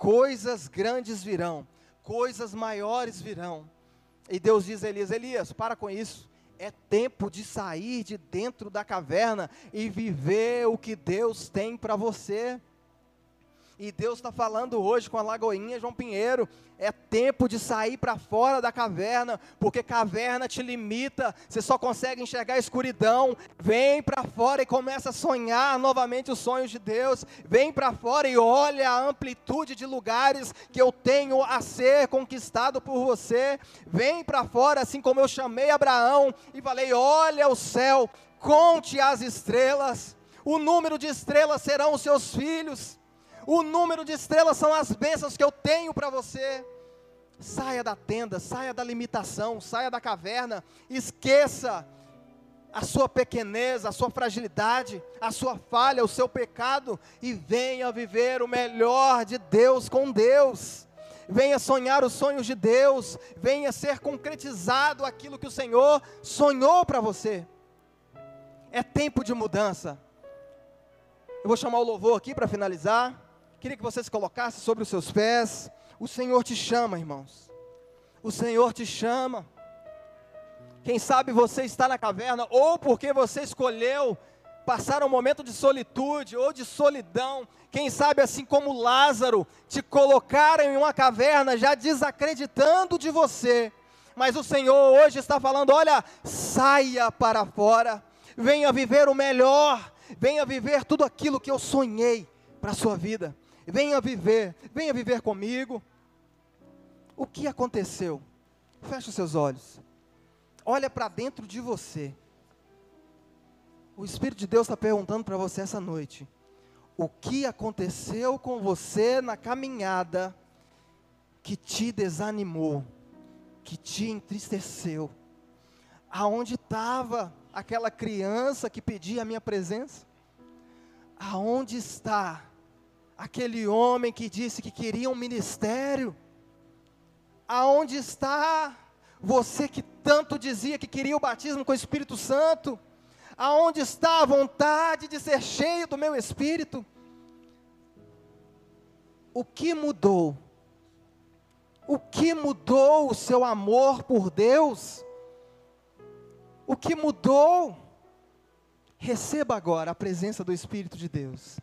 Coisas grandes virão, coisas maiores virão. E Deus diz a Elias: Elias, para com isso. É tempo de sair de dentro da caverna e viver o que Deus tem para você. E Deus está falando hoje com a Lagoinha João Pinheiro. É tempo de sair para fora da caverna, porque caverna te limita, você só consegue enxergar a escuridão. Vem para fora e começa a sonhar novamente os sonhos de Deus. Vem para fora e olha a amplitude de lugares que eu tenho a ser conquistado por você. Vem para fora, assim como eu chamei Abraão e falei: Olha o céu, conte as estrelas. O número de estrelas serão os seus filhos. O número de estrelas são as bênçãos que eu tenho para você. Saia da tenda, saia da limitação, saia da caverna, esqueça a sua pequenez, a sua fragilidade, a sua falha, o seu pecado e venha viver o melhor de Deus com Deus. Venha sonhar os sonhos de Deus, venha ser concretizado aquilo que o Senhor sonhou para você. É tempo de mudança. Eu vou chamar o louvor aqui para finalizar. Queria que você se colocasse sobre os seus pés. O Senhor te chama, irmãos. O Senhor te chama. Quem sabe você está na caverna, ou porque você escolheu passar um momento de solitude ou de solidão. Quem sabe, assim como Lázaro, te colocaram em uma caverna já desacreditando de você. Mas o Senhor hoje está falando: olha, saia para fora, venha viver o melhor, venha viver tudo aquilo que eu sonhei para a sua vida venha viver, venha viver comigo. O que aconteceu? Feche os seus olhos. Olha para dentro de você. O Espírito de Deus está perguntando para você essa noite: o que aconteceu com você na caminhada que te desanimou, que te entristeceu? Aonde estava aquela criança que pedia a minha presença? Aonde está aquele homem que disse que queria um ministério? Aonde está você que tanto dizia que queria o batismo com o Espírito Santo? Aonde está a vontade de ser cheio do meu Espírito? O que mudou? O que mudou o seu amor por Deus? O que mudou? Receba agora a presença do Espírito de Deus.